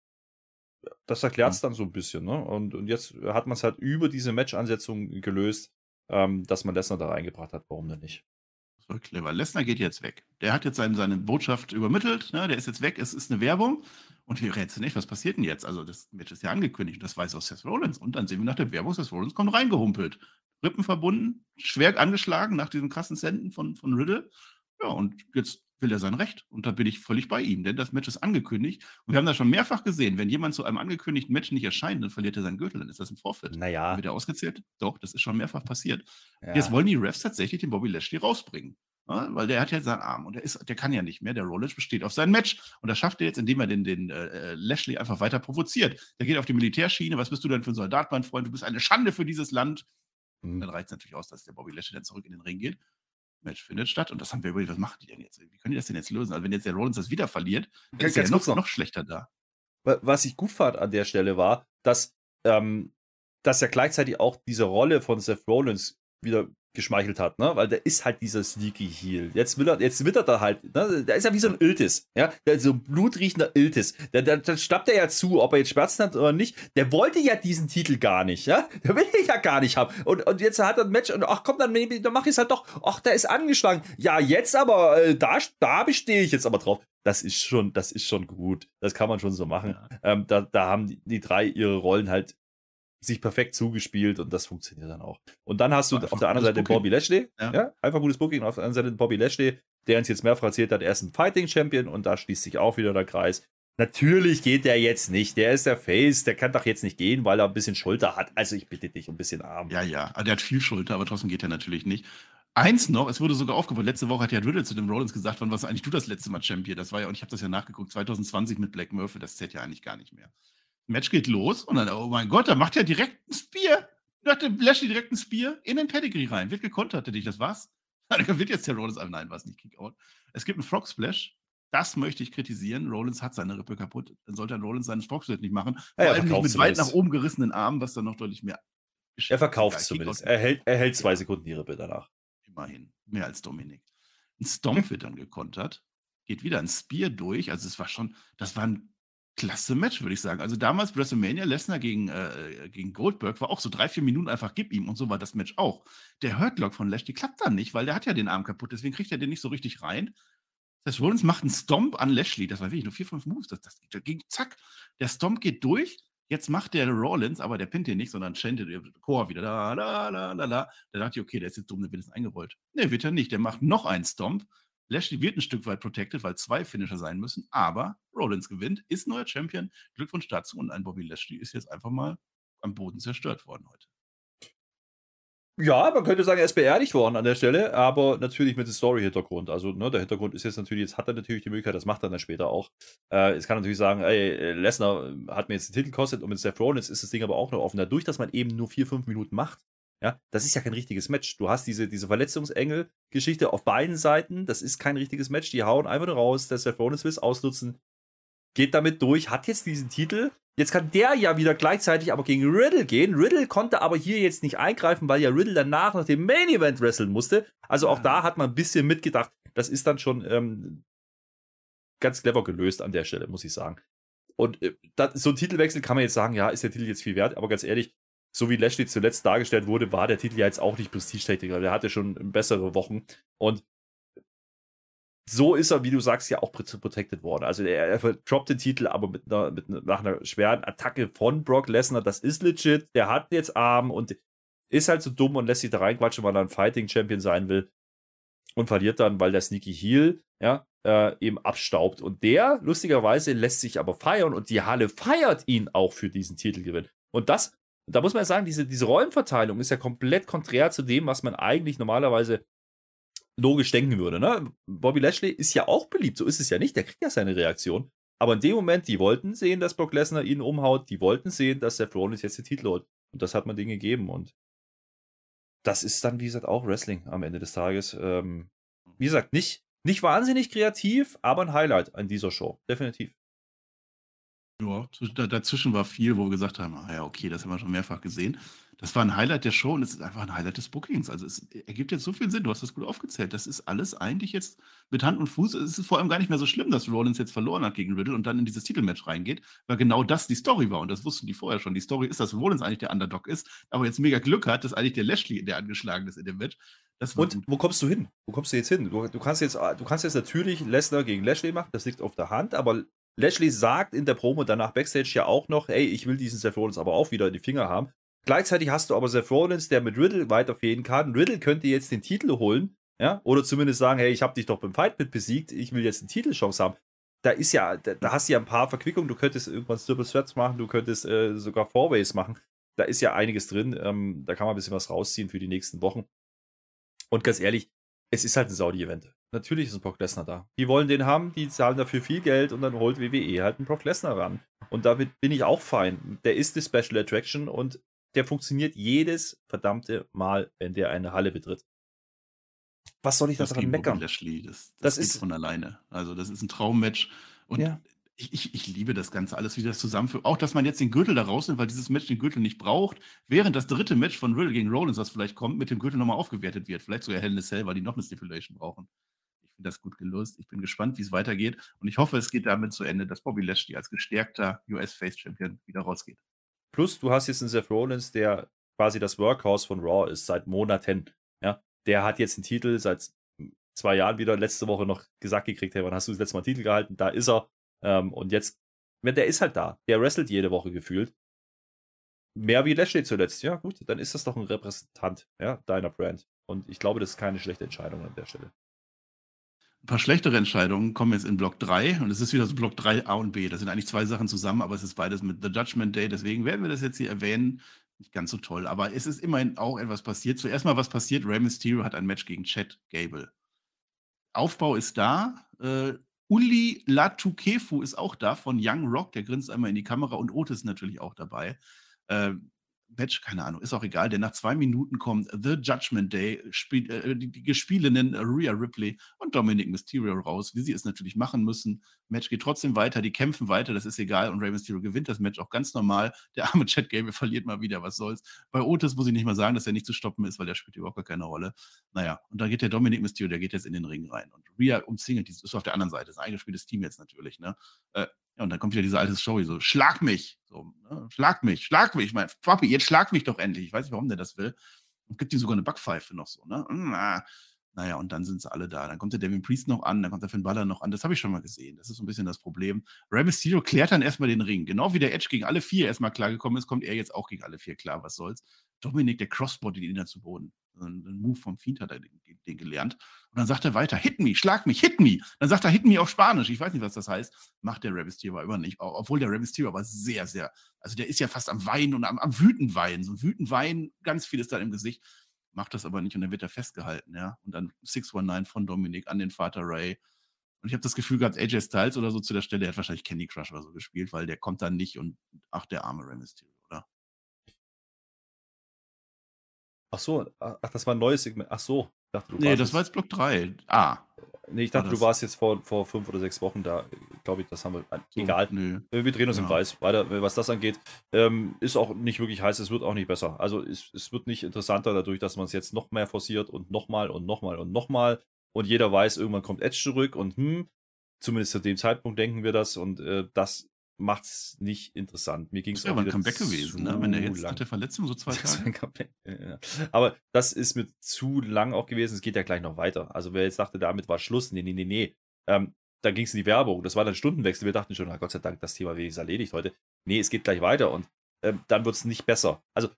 das erklärt es dann so ein bisschen. Ne? Und, und jetzt hat man es halt über diese Match-Ansetzung gelöst, ähm, dass man Lesnar da reingebracht hat. Warum denn nicht? Voll clever. Lesnar geht jetzt weg. Der hat jetzt seine, seine Botschaft übermittelt, ne? der ist jetzt weg, es ist eine Werbung. Und wir rätseln nicht, was passiert denn jetzt? Also, das Match ist ja angekündigt, das weiß auch Seth Rollins. Und dann sehen wir nach der Werbung, Seth Rollins kommt reingehumpelt. Rippen verbunden, schwer angeschlagen nach diesem krassen Senden von, von Riddle. Ja, und jetzt will er sein Recht. Und da bin ich völlig bei ihm, denn das Match ist angekündigt. Und wir haben das schon mehrfach gesehen. Wenn jemand zu einem angekündigten Match nicht erscheint, dann verliert er seinen Gürtel, dann ist das ein Vorfeld. Naja. Wird er ausgezählt? Doch, das ist schon mehrfach passiert. Ja. Jetzt wollen die Refs tatsächlich den Bobby Lashley rausbringen. Ja, weil der hat ja seinen Arm und der, ist, der kann ja nicht mehr. Der Rollins besteht auf sein Match. Und das schafft er jetzt, indem er den, den äh, Lashley einfach weiter provoziert. Der geht auf die Militärschiene. Was bist du denn für ein Soldat, mein Freund? Du bist eine Schande für dieses Land. Mhm. Dann reicht es natürlich aus, dass der Bobby Lashley dann zurück in den Ring geht. Match findet statt und das haben wir überlegt, was machen die denn jetzt? Wie können die das denn jetzt lösen? Also wenn jetzt der Rollins das wieder verliert, dann ist er noch, noch schlechter da. Was ich gut fand an der Stelle war, dass, ähm, dass ja gleichzeitig auch diese Rolle von Seth Rollins wieder geschmeichelt hat, ne? Weil der ist halt dieser Sneaky Heel. Jetzt will er, jetzt wittert er halt, ne? Der ist ja wie so ein Iltis, ja? Der so ein blutriechender Iltis. Der, der, der schnappt er ja zu, ob er jetzt Schmerzen hat oder nicht. Der wollte ja diesen Titel gar nicht, ja? Der will ihn ja gar nicht haben. Und, und jetzt hat er ein Match und ach komm, dann, dann mach ich es halt doch. Ach, der ist angeschlagen. Ja, jetzt aber, äh, da, da bestehe ich jetzt aber drauf. Das ist schon, das ist schon gut. Das kann man schon so machen. Ja. Ähm, da, da haben die, die drei ihre Rollen halt sich perfekt zugespielt und das funktioniert dann auch. Und dann hast du auf der anderen Seite den Bobby Lashley. Ja. ja. einfach gutes Booking. Auf der anderen Seite Bobby Lashley, der uns jetzt mehrfach erzählt hat, er ist ein Fighting Champion und da schließt sich auch wieder der Kreis. Natürlich geht der jetzt nicht. Der ist der Face. Der kann doch jetzt nicht gehen, weil er ein bisschen Schulter hat. Also ich bitte dich, ein bisschen Arm. Ja, ja. Also der hat viel Schulter, aber trotzdem geht er natürlich nicht. Eins noch, es wurde sogar aufgebaut. Letzte Woche hat ja Riddle zu dem Rollins gesagt, wann warst eigentlich du das letzte Mal Champion? Das war ja, und ich habe das ja nachgeguckt, 2020 mit Black Murphy. Das zählt ja eigentlich gar nicht mehr. Match geht los und dann, oh mein Gott, da macht er direkt ein Spear. Da Lashley direkt ein Spear in den Pedigree rein. Wird gekontert, dich, das war's. *laughs* Da wird jetzt der Rollins, nein, war es nicht Kickout. Es gibt einen Frog Splash. Das möchte ich kritisieren. Rollins hat seine Rippe kaputt. Dann sollte ein Rollins seinen Frog Splash nicht machen. Vor ja, allem nicht mit weit nach oben gerissenen Armen, was dann noch deutlich mehr. Er verkauft es zumindest. Er hält, er hält zwei Sekunden die Rippe danach. Immerhin. Mehr als Dominik. Ein Stomp wird dann gekontert. Geht wieder ein Spear durch. Also es war schon, das war ein klasse Match, würde ich sagen. Also damals WrestleMania, Lesnar gegen, äh, gegen Goldberg war auch so drei, vier Minuten einfach gib ihm und so war das Match auch. Der Hurtlock von Lashley klappt dann nicht, weil der hat ja den Arm kaputt, deswegen kriegt er den nicht so richtig rein. Das Rollins macht einen Stomp an Lashley, das war wirklich nur vier, fünf Moves, das, das ging, zack, der Stomp geht durch, jetzt macht der Rollins, aber der pinnt den nicht, sondern chantet Chor wieder, da, da, da, da, da. Da dachte ich, okay, der ist jetzt dumm, der wird jetzt eingerollt. Nee, wird er nicht, der macht noch einen Stomp, Lashley wird ein Stück weit protected, weil zwei Finisher sein müssen, aber Rollins gewinnt, ist neuer Champion. Glückwunsch dazu und ein Bobby Lashley ist jetzt einfach mal am Boden zerstört worden heute. Ja, man könnte sagen, er ist beerdigt worden an der Stelle, aber natürlich mit dem Story-Hintergrund. Also, ne, der Hintergrund ist jetzt natürlich, jetzt hat er natürlich die Möglichkeit, das macht er dann später auch. Äh, jetzt kann natürlich sagen, ey, Lesnar hat mir jetzt den Titel gekostet und mit Seth Rollins ist das Ding aber auch noch offen. Dadurch, dass man eben nur vier, fünf Minuten macht, ja, das ist ja kein richtiges Match. Du hast diese, diese Verletzungsengel-Geschichte auf beiden Seiten. Das ist kein richtiges Match. Die hauen einfach nur raus. Der Seth Rollins will es ausnutzen. Geht damit durch, hat jetzt diesen Titel. Jetzt kann der ja wieder gleichzeitig aber gegen Riddle gehen. Riddle konnte aber hier jetzt nicht eingreifen, weil ja Riddle danach nach dem Main Event wresteln musste. Also auch da hat man ein bisschen mitgedacht. Das ist dann schon ähm, ganz clever gelöst an der Stelle, muss ich sagen. Und äh, das, so ein Titelwechsel kann man jetzt sagen, ja, ist der Titel jetzt viel wert, aber ganz ehrlich, so wie Lashley zuletzt dargestellt wurde, war der Titel ja jetzt auch nicht prestigeträchtig. Der hatte schon bessere Wochen. Und so ist er, wie du sagst, ja auch protected worden. Also er, er droppt den Titel, aber mit einer, mit einer, nach einer schweren Attacke von Brock Lesnar. Das ist legit. Der hat jetzt Arm und ist halt so dumm und lässt sich da reinquatschen, weil er ein Fighting Champion sein will. Und verliert dann, weil der Sneaky Heel, ja, äh, eben abstaubt. Und der, lustigerweise, lässt sich aber feiern und die Halle feiert ihn auch für diesen Titelgewinn. Und das da muss man ja sagen, diese, diese Rollenverteilung ist ja komplett konträr zu dem, was man eigentlich normalerweise logisch denken würde. Ne? Bobby Lashley ist ja auch beliebt, so ist es ja nicht, der kriegt ja seine Reaktion. Aber in dem Moment, die wollten sehen, dass Brock Lesnar ihn umhaut, die wollten sehen, dass Seth Rollins jetzt den Titel holt. Und das hat man denen gegeben. Und das ist dann, wie gesagt, auch Wrestling am Ende des Tages. Ähm, wie gesagt, nicht, nicht wahnsinnig kreativ, aber ein Highlight an dieser Show. Definitiv. Ja, dazwischen war viel, wo wir gesagt haben: „Ah ja, okay, das haben wir schon mehrfach gesehen.“ Das war ein Highlight der Show und es ist einfach ein Highlight des Bookings. Also, es ergibt jetzt so viel Sinn. Du hast das gut aufgezählt. Das ist alles eigentlich jetzt mit Hand und Fuß. Es ist vor allem gar nicht mehr so schlimm, dass Rollins jetzt verloren hat gegen Riddle und dann in dieses Titelmatch reingeht, weil genau das die Story war und das wussten die vorher schon. Die Story ist, dass Rollins eigentlich der Underdog ist, aber jetzt mega Glück hat, dass eigentlich der Lashley der angeschlagen ist in dem Match. Und gut. wo kommst du hin? Wo kommst du jetzt hin? Du, du kannst jetzt du kannst jetzt natürlich Lesnar gegen Lashley machen, das liegt auf der Hand, aber Lashley sagt in der Promo danach Backstage ja auch noch, hey, ich will diesen Seth Rollins aber auch wieder in die Finger haben. Gleichzeitig hast du aber Seth Rollins, der mit Riddle weiterfehlen kann. Riddle könnte jetzt den Titel holen, ja, oder zumindest sagen, hey, ich habe dich doch beim Fight mit besiegt, ich will jetzt eine Titelchance haben. Da ist ja, da, da, hast du ja ein paar Verquickungen. Du könntest irgendwann Triple Threats machen, du könntest äh, sogar Fourways machen. Da ist ja einiges drin. Ähm, da kann man ein bisschen was rausziehen für die nächsten Wochen. Und ganz ehrlich, es ist halt ein Saudi-Event. Natürlich ist ein Brock Lesnar da. Die wollen den haben, die zahlen dafür viel Geld und dann holt WWE halt einen Brock Lesnar ran. Und damit bin ich auch fein. Der ist die Special Attraction und der funktioniert jedes verdammte Mal, wenn der eine Halle betritt. Was soll ich das daran meckern? Lashley, das, das, das ist von alleine. Also, das ist ein Traummatch. Und ja. ich, ich, ich, liebe das Ganze alles, wie das zusammenführt. Auch, dass man jetzt den Gürtel da rausnimmt, weil dieses Match den Gürtel nicht braucht, während das dritte Match von Riddle gegen Rollins, was vielleicht kommt, mit dem Gürtel nochmal aufgewertet wird. Vielleicht sogar Hell in a Cell, weil die noch eine Stipulation brauchen. Finde das gut gelöst. Ich bin gespannt, wie es weitergeht. Und ich hoffe, es geht damit zu Ende, dass Bobby Lashley als gestärkter US-Face-Champion wieder rausgeht. Plus, du hast jetzt einen Seth Rollins, der quasi das Workhouse von Raw ist seit Monaten. Ja, der hat jetzt einen Titel seit zwei Jahren wieder, letzte Woche noch gesagt gekriegt, hey, wann hast du das letzte Mal einen Titel gehalten? Da ist er. Ähm, und jetzt, der ist halt da. Der wrestelt jede Woche gefühlt. Mehr wie Lashley zuletzt. Ja, gut, dann ist das doch ein Repräsentant ja, deiner Brand. Und ich glaube, das ist keine schlechte Entscheidung an der Stelle. Ein paar schlechtere Entscheidungen kommen jetzt in Block 3 und es ist wieder so Block 3 A und B. Das sind eigentlich zwei Sachen zusammen, aber es ist beides mit The Judgment Day. Deswegen werden wir das jetzt hier erwähnen. Nicht ganz so toll, aber es ist immerhin auch etwas passiert. Zuerst mal was passiert. Rey Mysterio hat ein Match gegen Chad Gable. Aufbau ist da. Äh, Uli Latukefu ist auch da von Young Rock. Der grinst einmal in die Kamera und Otis natürlich auch dabei. Äh, Match, keine Ahnung, ist auch egal, denn nach zwei Minuten kommt The Judgment Day, spiel, äh, die, die gespielenen Rhea Ripley und Dominic Mysterio raus, wie sie es natürlich machen müssen. Match geht trotzdem weiter, die kämpfen weiter, das ist egal und Rey Mysterio gewinnt das Match auch ganz normal. Der arme Chad Gable *laughs* verliert mal wieder, was soll's. Bei Otis muss ich nicht mal sagen, dass er nicht zu stoppen ist, weil der spielt überhaupt gar keine Rolle. Naja, und dann geht der Dominic Mysterio, der geht jetzt in den Ring rein und Rhea umzingelt, die ist auf der anderen Seite, das eingespieltes Team jetzt natürlich, ne? Äh, ja, und dann kommt wieder diese alte Show, so, schlag mich, so, ne? schlag mich, schlag mich, mein Papi, jetzt schlag mich doch endlich. Ich weiß nicht, warum der das will. Und gibt ihm sogar eine Backpfeife noch so, ne? Naja, und dann sind sie alle da. Dann kommt der Devin Priest noch an, dann kommt der Finn Balor noch an. Das habe ich schon mal gesehen. Das ist so ein bisschen das Problem. Rey Mysterio klärt dann erstmal den Ring. Genau wie der Edge gegen alle vier erstmal klargekommen ist, kommt er jetzt auch gegen alle vier klar. Was soll's? Dominik, der Crossbody, den er zu Boden ein Move vom Fiend hat er den, den, gelernt. Und dann sagt er weiter, hit me, schlag mich, hit me. Dann sagt er hit me auf Spanisch. Ich weiß nicht, was das heißt. Macht der Rebis aber immer nicht. Obwohl der Rebis aber sehr, sehr, also der ist ja fast am Weinen und am, am wütend weinen. So ein wütend weinen, ganz viel ist da im Gesicht. Macht das aber nicht und dann wird er festgehalten, ja. Und dann 619 von Dominik an den Vater Ray. Und ich habe das Gefühl gehabt, AJ Styles oder so zu der Stelle, der hat wahrscheinlich Candy Crush oder so gespielt, weil der kommt dann nicht und ach, der arme Rey Mysterio. Ach so, ach, das war ein neues Segment. Ach so. Dachte, nee, das war jetzt Block 3. Ah. Nee, ich dachte, du warst jetzt vor, vor fünf oder sechs Wochen da. Glaube ich, das haben wir. So, egal. Nö. Wir drehen uns ja. im Kreis. Weiter, was das angeht. Ähm, ist auch nicht wirklich heiß, es wird auch nicht besser. Also es, es wird nicht interessanter dadurch, dass man es jetzt noch mehr forciert und nochmal und nochmal und nochmal. Und jeder weiß, irgendwann kommt Edge zurück und hm, zumindest zu dem Zeitpunkt denken wir das. Und äh, das macht es nicht interessant. Mir ging es auch ja, ein Comeback gewesen, ne? wenn er jetzt lang. nach der Verletzung so zwei *laughs* Tage. ja. Aber das ist mir zu lang auch gewesen. Es geht ja gleich noch weiter. Also wer jetzt dachte, damit war Schluss, nee, nee, nee, nee. Ähm, dann ging es in die Werbung. Das war dann Stundenwechsel. Wir dachten schon, na Gott sei Dank, das Thema ist erledigt heute. Nee, es geht gleich weiter und ähm, dann wird es nicht besser. Also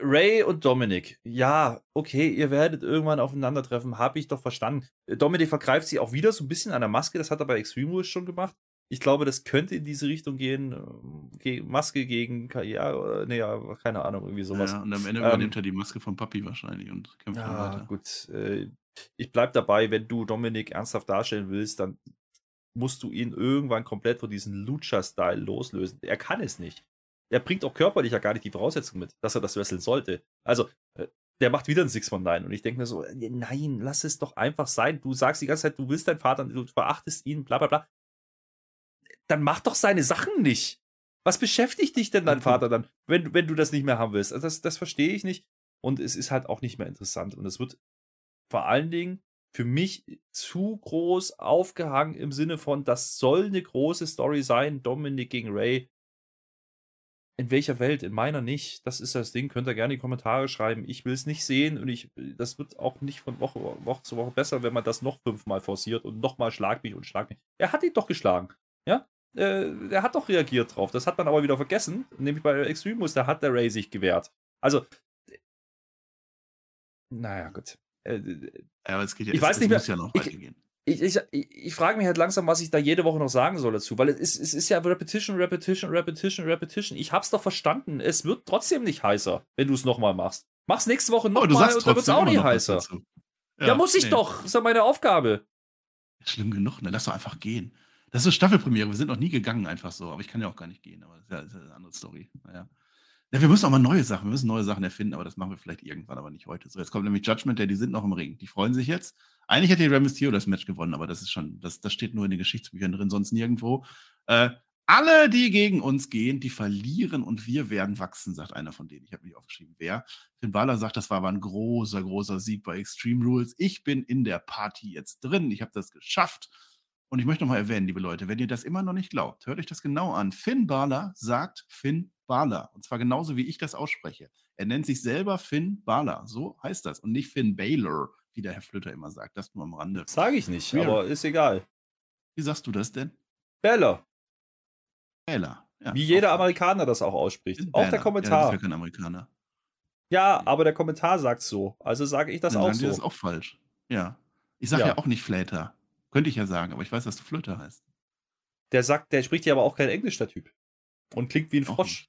Ray und Dominik, ja, okay, ihr werdet irgendwann aufeinandertreffen, habe ich doch verstanden. Dominik vergreift sich auch wieder so ein bisschen an der Maske, das hat er bei Extreme Rules schon gemacht ich glaube, das könnte in diese Richtung gehen. Ge Maske gegen ja, oder, nee, ja, keine Ahnung, irgendwie sowas. Ja, und am Ende ähm, übernimmt er die Maske von Papi wahrscheinlich und kämpft ja, weiter. gut. Äh, ich bleib dabei, wenn du Dominik ernsthaft darstellen willst, dann musst du ihn irgendwann komplett von diesem Lucha-Style loslösen. Er kann es nicht. Er bringt auch körperlich ja gar nicht die Voraussetzung mit, dass er das wresteln sollte. Also, äh, der macht wieder ein Six von Nine und ich denke mir so, äh, nein, lass es doch einfach sein. Du sagst die ganze Zeit, du willst deinen Vater, du verachtest ihn, bla bla bla dann mach doch seine Sachen nicht. Was beschäftigt dich denn dein Vater dann, wenn, wenn du das nicht mehr haben willst? Also das, das verstehe ich nicht. Und es ist halt auch nicht mehr interessant. Und es wird vor allen Dingen für mich zu groß aufgehangen im Sinne von, das soll eine große Story sein, Dominic gegen Ray. In welcher Welt? In meiner nicht. Das ist das Ding. Könnt ihr gerne in die Kommentare schreiben. Ich will es nicht sehen und ich, das wird auch nicht von Woche, Woche zu Woche besser, wenn man das noch fünfmal forciert und nochmal schlag mich und schlag mich. Er hat ihn doch geschlagen. Ja? Äh, der hat doch reagiert drauf. Das hat man aber wieder vergessen. Nämlich bei Extremus, da hat der Ray sich gewehrt. Also, naja, gut. Äh, ja, aber es geht ja, ich es, weiß nicht mehr, ja noch. Ich, ich, ich, ich frage mich halt langsam, was ich da jede Woche noch sagen soll dazu, weil es ist, es ist ja Repetition, Repetition, Repetition, Repetition. Ich hab's doch verstanden. Es wird trotzdem nicht heißer, wenn du es nochmal machst. Mach's nächste Woche nochmal oh, und dann wird's auch nicht heißer. Ja, ja, muss ich nee. doch. Das ist ja meine Aufgabe. Schlimm genug, ne? Lass doch einfach gehen. Das ist Staffelpremiere. Wir sind noch nie gegangen, einfach so. Aber ich kann ja auch gar nicht gehen. Aber das ist ja, das ist eine andere Story. Naja. Ja, wir müssen auch mal neue Sachen, wir müssen neue Sachen erfinden, aber das machen wir vielleicht irgendwann, aber nicht heute. So, jetzt kommt nämlich Judgment Day, die sind noch im Ring. Die freuen sich jetzt. Eigentlich hätte Rey Mysterio das Match gewonnen, aber das ist schon, das, das steht nur in den Geschichtsbüchern drin, sonst nirgendwo. Äh, alle, die gegen uns gehen, die verlieren und wir werden wachsen, sagt einer von denen. Ich habe nicht aufgeschrieben, wer. Finn Balor sagt, das war aber ein großer, großer Sieg bei Extreme Rules. Ich bin in der Party jetzt drin. Ich habe das geschafft. Und ich möchte noch mal erwähnen, liebe Leute, wenn ihr das immer noch nicht glaubt, hört euch das genau an. Finn Balor sagt Finn Balor. Und zwar genauso, wie ich das ausspreche. Er nennt sich selber Finn Balor. So heißt das. Und nicht Finn Baylor, wie der Herr Flöter immer sagt. Das nur am Rande. Sage ich nicht, aber ist egal. Wie sagst du das denn? Baylor. Baylor. Ja, wie jeder Amerikaner das auch ausspricht. Finn auch Baylor. der Kommentar. Ja, ist ja kein Amerikaner. Ja, aber der Kommentar sagt so. Also sage ich das Dann auch so. Das ist auch falsch. Ja. Ich sage ja. ja auch nicht Flater. Könnte ich ja sagen, aber ich weiß, dass du Flöter heißt. Der sagt, der spricht ja aber auch kein Englisch, der Typ. Und klingt wie ein Frosch.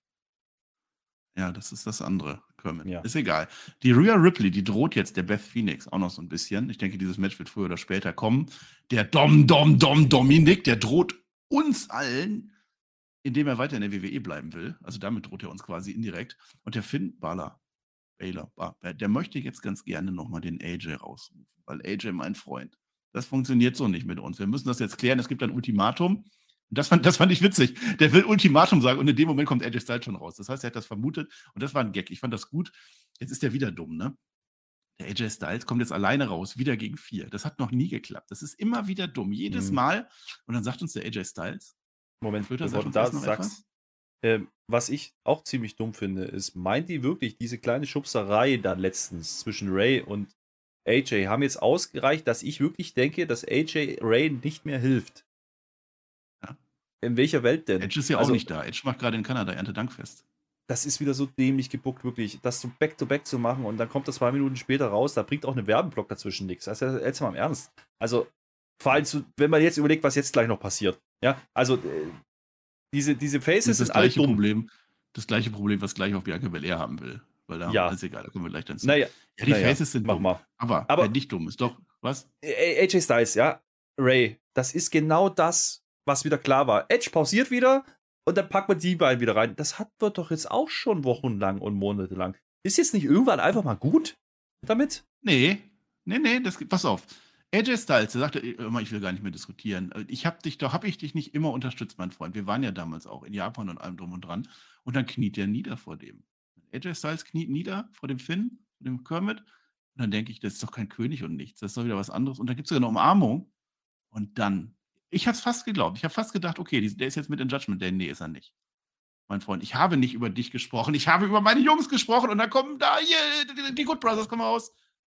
Ja, das ist das andere, Kermit. Ja. Ist egal. Die Rhea Ripley, die droht jetzt der Beth Phoenix auch noch so ein bisschen. Ich denke, dieses Match wird früher oder später kommen. Der Dom, Dom, Dom, Dominik, der droht uns allen, indem er weiter in der WWE bleiben will. Also damit droht er uns quasi indirekt. Und der Finn Balor, Baylor, der möchte jetzt ganz gerne nochmal den AJ rausrufen, weil AJ mein Freund. Das funktioniert so nicht mit uns. Wir müssen das jetzt klären. Es gibt ein Ultimatum. Das fand, das fand ich witzig. Der will Ultimatum sagen und in dem Moment kommt AJ Styles schon raus. Das heißt, er hat das vermutet und das war ein Gag. Ich fand das gut. Jetzt ist er wieder dumm, ne? Der AJ Styles kommt jetzt alleine raus, wieder gegen vier. Das hat noch nie geklappt. Das ist immer wieder dumm. Jedes mhm. Mal. Und dann sagt uns der AJ Styles. Moment, Flöter, du das sagst. Äh, was ich auch ziemlich dumm finde, ist, meint die wirklich diese kleine Schubserei da letztens zwischen Ray und AJ haben jetzt ausgereicht, dass ich wirklich denke, dass AJ Ray nicht mehr hilft? In welcher Welt denn? Edge ist ja also, auch nicht da. Edge macht gerade in Kanada Erntedankfest. Das ist wieder so dämlich gebuckt, wirklich. Das so back-to-back -back zu machen und dann kommt das zwei Minuten später raus, da bringt auch eine Werbeblock dazwischen nichts. Das ist ja jetzt mal im Ernst. Also, vor allem, zu, wenn man jetzt überlegt, was jetzt gleich noch passiert. Ja, also, äh, diese, diese Faces sind alle dumm. Problem, das gleiche Problem, was gleich auch Bianca Belair haben will. Weil da ja. ist egal, da kommen wir gleich dann zu. Naja, ja, die naja, Faces sind mach mal. Aber, aber nicht dumm ist doch, was? AJ Styles, ja. Ray, das ist genau das, was wieder klar war. Edge pausiert wieder und dann packt man die beiden wieder rein. Das hat wir doch jetzt auch schon wochenlang und monatelang. Ist jetzt nicht irgendwann einfach mal gut damit? Nee, nee, nee, das, pass auf. AJ Styles, der sagte immer, ich will gar nicht mehr diskutieren. Ich habe dich doch, habe ich dich nicht immer unterstützt, mein Freund. Wir waren ja damals auch in Japan und allem drum und dran. Und dann kniet er nieder vor dem. AJ Styles kniet nieder vor dem Finn, vor dem Kermit. Und dann denke ich, das ist doch kein König und nichts. Das ist doch wieder was anderes. Und dann gibt es sogar eine Umarmung. Und dann ich habe es fast geglaubt. Ich habe fast gedacht, okay, der ist jetzt mit in Judgment Day. Nee, ist er nicht. Mein Freund, ich habe nicht über dich gesprochen. Ich habe über meine Jungs gesprochen und dann kommen da hier, die Good Brothers kommen raus.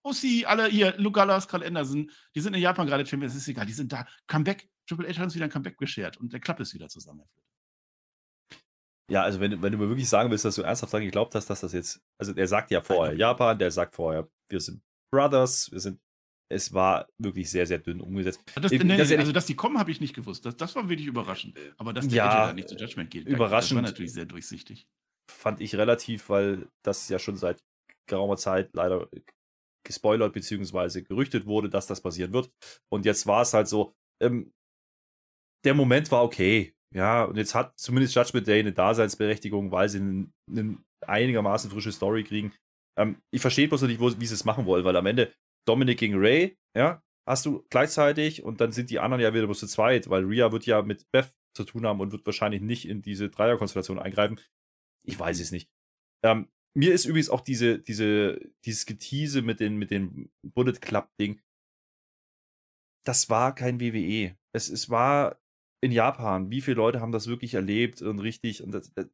OC, alle hier, Luke Gallas, Carl Anderson, die sind in Japan gerade Champions, es ist egal, die sind da. Comeback, Triple H hat uns wieder ein Comeback beschert und der klappt es wieder zusammen. Ja, also wenn, wenn du mir wirklich sagen willst, dass du ernsthaft daran geglaubt hast, dass das jetzt, also er sagt ja vorher Japan, der sagt vorher, wir sind Brothers, wir sind es war wirklich sehr, sehr dünn umgesetzt. Das, nee, das also, dass die kommen, habe ich nicht gewusst. Das, das war wirklich überraschend. Aber dass der ja, nicht zu Judgment geht, überraschend, das war natürlich sehr durchsichtig. Fand ich relativ, weil das ja schon seit geraumer Zeit leider gespoilert bzw. gerüchtet wurde, dass das passieren wird. Und jetzt war es halt so, ähm, der Moment war okay. Ja, und jetzt hat zumindest Judgment Day eine Daseinsberechtigung, weil sie eine einigermaßen frische Story kriegen. Ähm, ich verstehe bloß nicht, wie sie es machen wollen, weil am Ende Dominic gegen Ray, ja, hast du gleichzeitig und dann sind die anderen ja wieder bloß zu zweit, weil Rhea wird ja mit Beth zu tun haben und wird wahrscheinlich nicht in diese Dreierkonstellation eingreifen. Ich weiß es nicht. Ähm, mir ist übrigens auch diese, diese, dieses Getease mit den, mit den Bullet Club-Ding. Das war kein WWE. Es, es war in Japan. Wie viele Leute haben das wirklich erlebt und richtig? Und das, das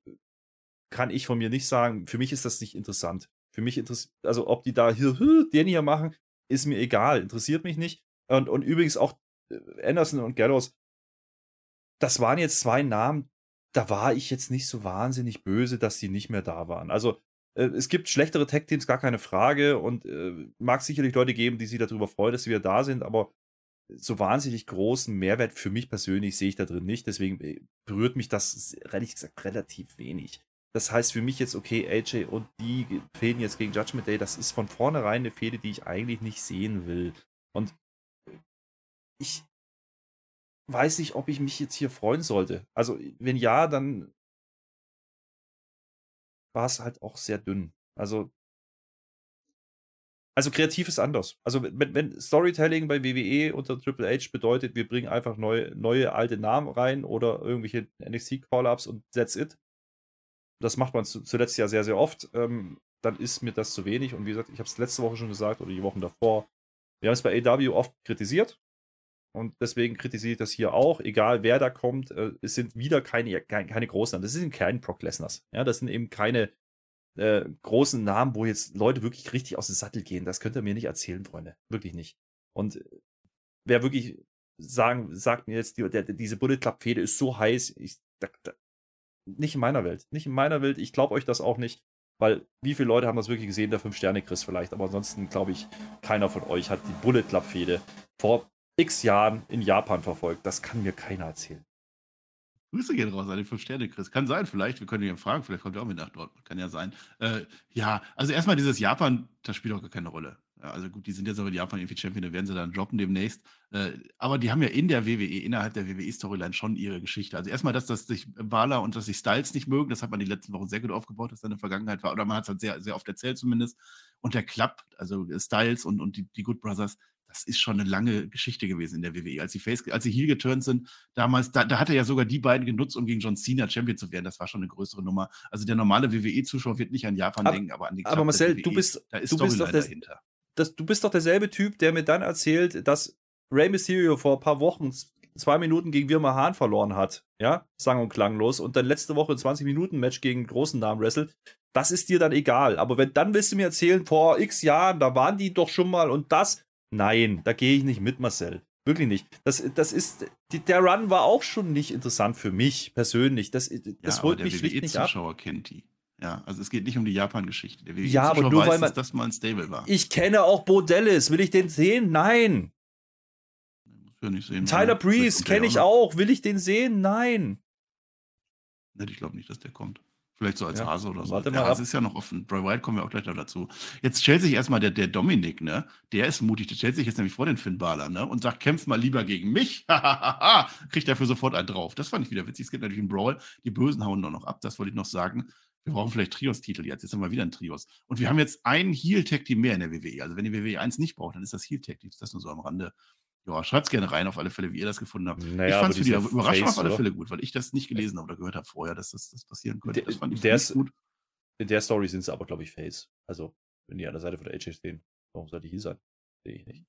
kann ich von mir nicht sagen. Für mich ist das nicht interessant. Für mich interessiert, also ob die da hier *laughs* den hier machen, ist mir egal, interessiert mich nicht. Und, und übrigens auch äh, Anderson und Gallows, das waren jetzt zwei Namen, da war ich jetzt nicht so wahnsinnig böse, dass die nicht mehr da waren. Also äh, es gibt schlechtere Tech-Teams, gar keine Frage. Und äh, mag sicherlich Leute geben, die sich darüber freuen, dass sie wieder da sind, aber so wahnsinnig großen Mehrwert für mich persönlich sehe ich da drin nicht. Deswegen äh, berührt mich das ehrlich gesagt relativ wenig. Das heißt für mich jetzt, okay, AJ und die Fäden jetzt gegen Judgment Day, das ist von vornherein eine Fehde, die ich eigentlich nicht sehen will. Und ich weiß nicht, ob ich mich jetzt hier freuen sollte. Also, wenn ja, dann war es halt auch sehr dünn. Also, also kreativ ist anders. Also wenn, wenn Storytelling bei WWE unter Triple H bedeutet, wir bringen einfach neue, neue alte Namen rein oder irgendwelche NXT-Call-Ups und that's it. Das macht man zuletzt ja sehr, sehr oft. Ähm, dann ist mir das zu wenig. Und wie gesagt, ich habe es letzte Woche schon gesagt oder die Wochen davor. Wir haben es bei AW oft kritisiert. Und deswegen kritisiere ich das hier auch, egal wer da kommt. Äh, es sind wieder keine, keine, keine großen Namen. Das sind keine Brock Lesners. Ja, das sind eben keine äh, großen Namen, wo jetzt Leute wirklich richtig aus dem Sattel gehen. Das könnt ihr mir nicht erzählen, Freunde. Wirklich nicht. Und äh, wer wirklich sagen, sagt mir jetzt, die, der, diese Bullet Club Fehde ist so heiß, ich, da, da, nicht in meiner Welt. Nicht in meiner Welt. Ich glaube euch das auch nicht. Weil wie viele Leute haben das wirklich gesehen, der 5-Sterne-Chris vielleicht. Aber ansonsten glaube ich, keiner von euch hat die Bullet Club Fehde vor x Jahren in Japan verfolgt. Das kann mir keiner erzählen. Grüße gehen raus an den Fünf-Sterne-Chris. Kann sein, vielleicht. Wir können ihn fragen. Vielleicht kommt er auch mit nach Dortmund. Kann ja sein. Äh, ja, also erstmal dieses Japan, das spielt auch gar keine Rolle. Ja, also gut, die sind jetzt aber in Japan irgendwie Champion, da werden sie dann droppen demnächst. Äh, aber die haben ja in der WWE, innerhalb der WWE-Storyline schon ihre Geschichte. Also erstmal, dass das sich Bala und dass sich Styles nicht mögen, das hat man die letzten Wochen sehr gut aufgebaut, dass da eine Vergangenheit war. Oder man hat es halt sehr, sehr oft erzählt zumindest. Und der Club, also Styles und, und die, die Good Brothers, das ist schon eine lange Geschichte gewesen in der WWE. Als sie Face, als sie Heel geturnt sind, damals, da, da hat er ja sogar die beiden genutzt, um gegen John Cena Champion zu werden. Das war schon eine größere Nummer. Also der normale WWE-Zuschauer wird nicht an Japan aber, denken, aber an die Aber Marcel, WWE. du bist, da ist du bist doch das, dahinter. Das, du bist doch derselbe Typ, der mir dann erzählt, dass Rey Mysterio vor ein paar Wochen zwei Minuten gegen Wirma Hahn verloren hat. Ja, sang und klanglos. Und dann letzte Woche 20 Minuten Match gegen großen Namen wrestelt. Das ist dir dann egal. Aber wenn dann willst du mir erzählen, vor x Jahren, da waren die doch schon mal und das, Nein, da gehe ich nicht mit, Marcel. Wirklich nicht. Das, das ist, die, der Run war auch schon nicht interessant für mich persönlich. Das, das ja, holt mich schlicht nicht ab. Der Zuschauer kennt die. Ja, also es geht nicht um die Japan-Geschichte. Der ja, aber nur weiß, weil man, dass das mal ein Stable war. Ich kenne auch Bo Dallas. Will ich den sehen? Nein. Ja nicht sehen, Tyler Breeze kenne ich auch. Will ich den sehen? Nein. Ich glaube nicht, dass der kommt. Vielleicht so als ja, Hase oder so. Warte der mal Hase ab. ist ja noch offen. Bray Wyatt kommen wir auch gleich noch dazu. Jetzt stellt sich erstmal der, der Dominik, ne? Der ist mutig. Der stellt sich jetzt nämlich vor den Finn Balor, ne? Und sagt, kämpf mal lieber gegen mich. *laughs* Kriegt dafür sofort einen drauf. Das fand ich wieder witzig. Es gibt natürlich einen Brawl. Die Bösen hauen doch noch ab. Das wollte ich noch sagen. Wir brauchen vielleicht Trios-Titel jetzt. Jetzt haben wir wieder ein Trios. Und wir haben jetzt ein Heel-Tag-Team mehr in der WWE. Also wenn die WWE 1 nicht braucht, dann ist das Heel-Tag-Team. Das ist nur so am Rande. Ja, schreibt es gerne rein, auf alle Fälle, wie ihr das gefunden habt. Naja, ich fand es für die Überraschung auf alle? Fälle gut, weil ich das nicht gelesen habe oder gehört habe vorher, dass das, das passieren könnte. Das fand ich der ist, gut. In der Story sind sie aber, glaube ich, Face. Also, wenn die an der Seite von der AJ stehen, warum soll die hier sein? Sehe ich nicht.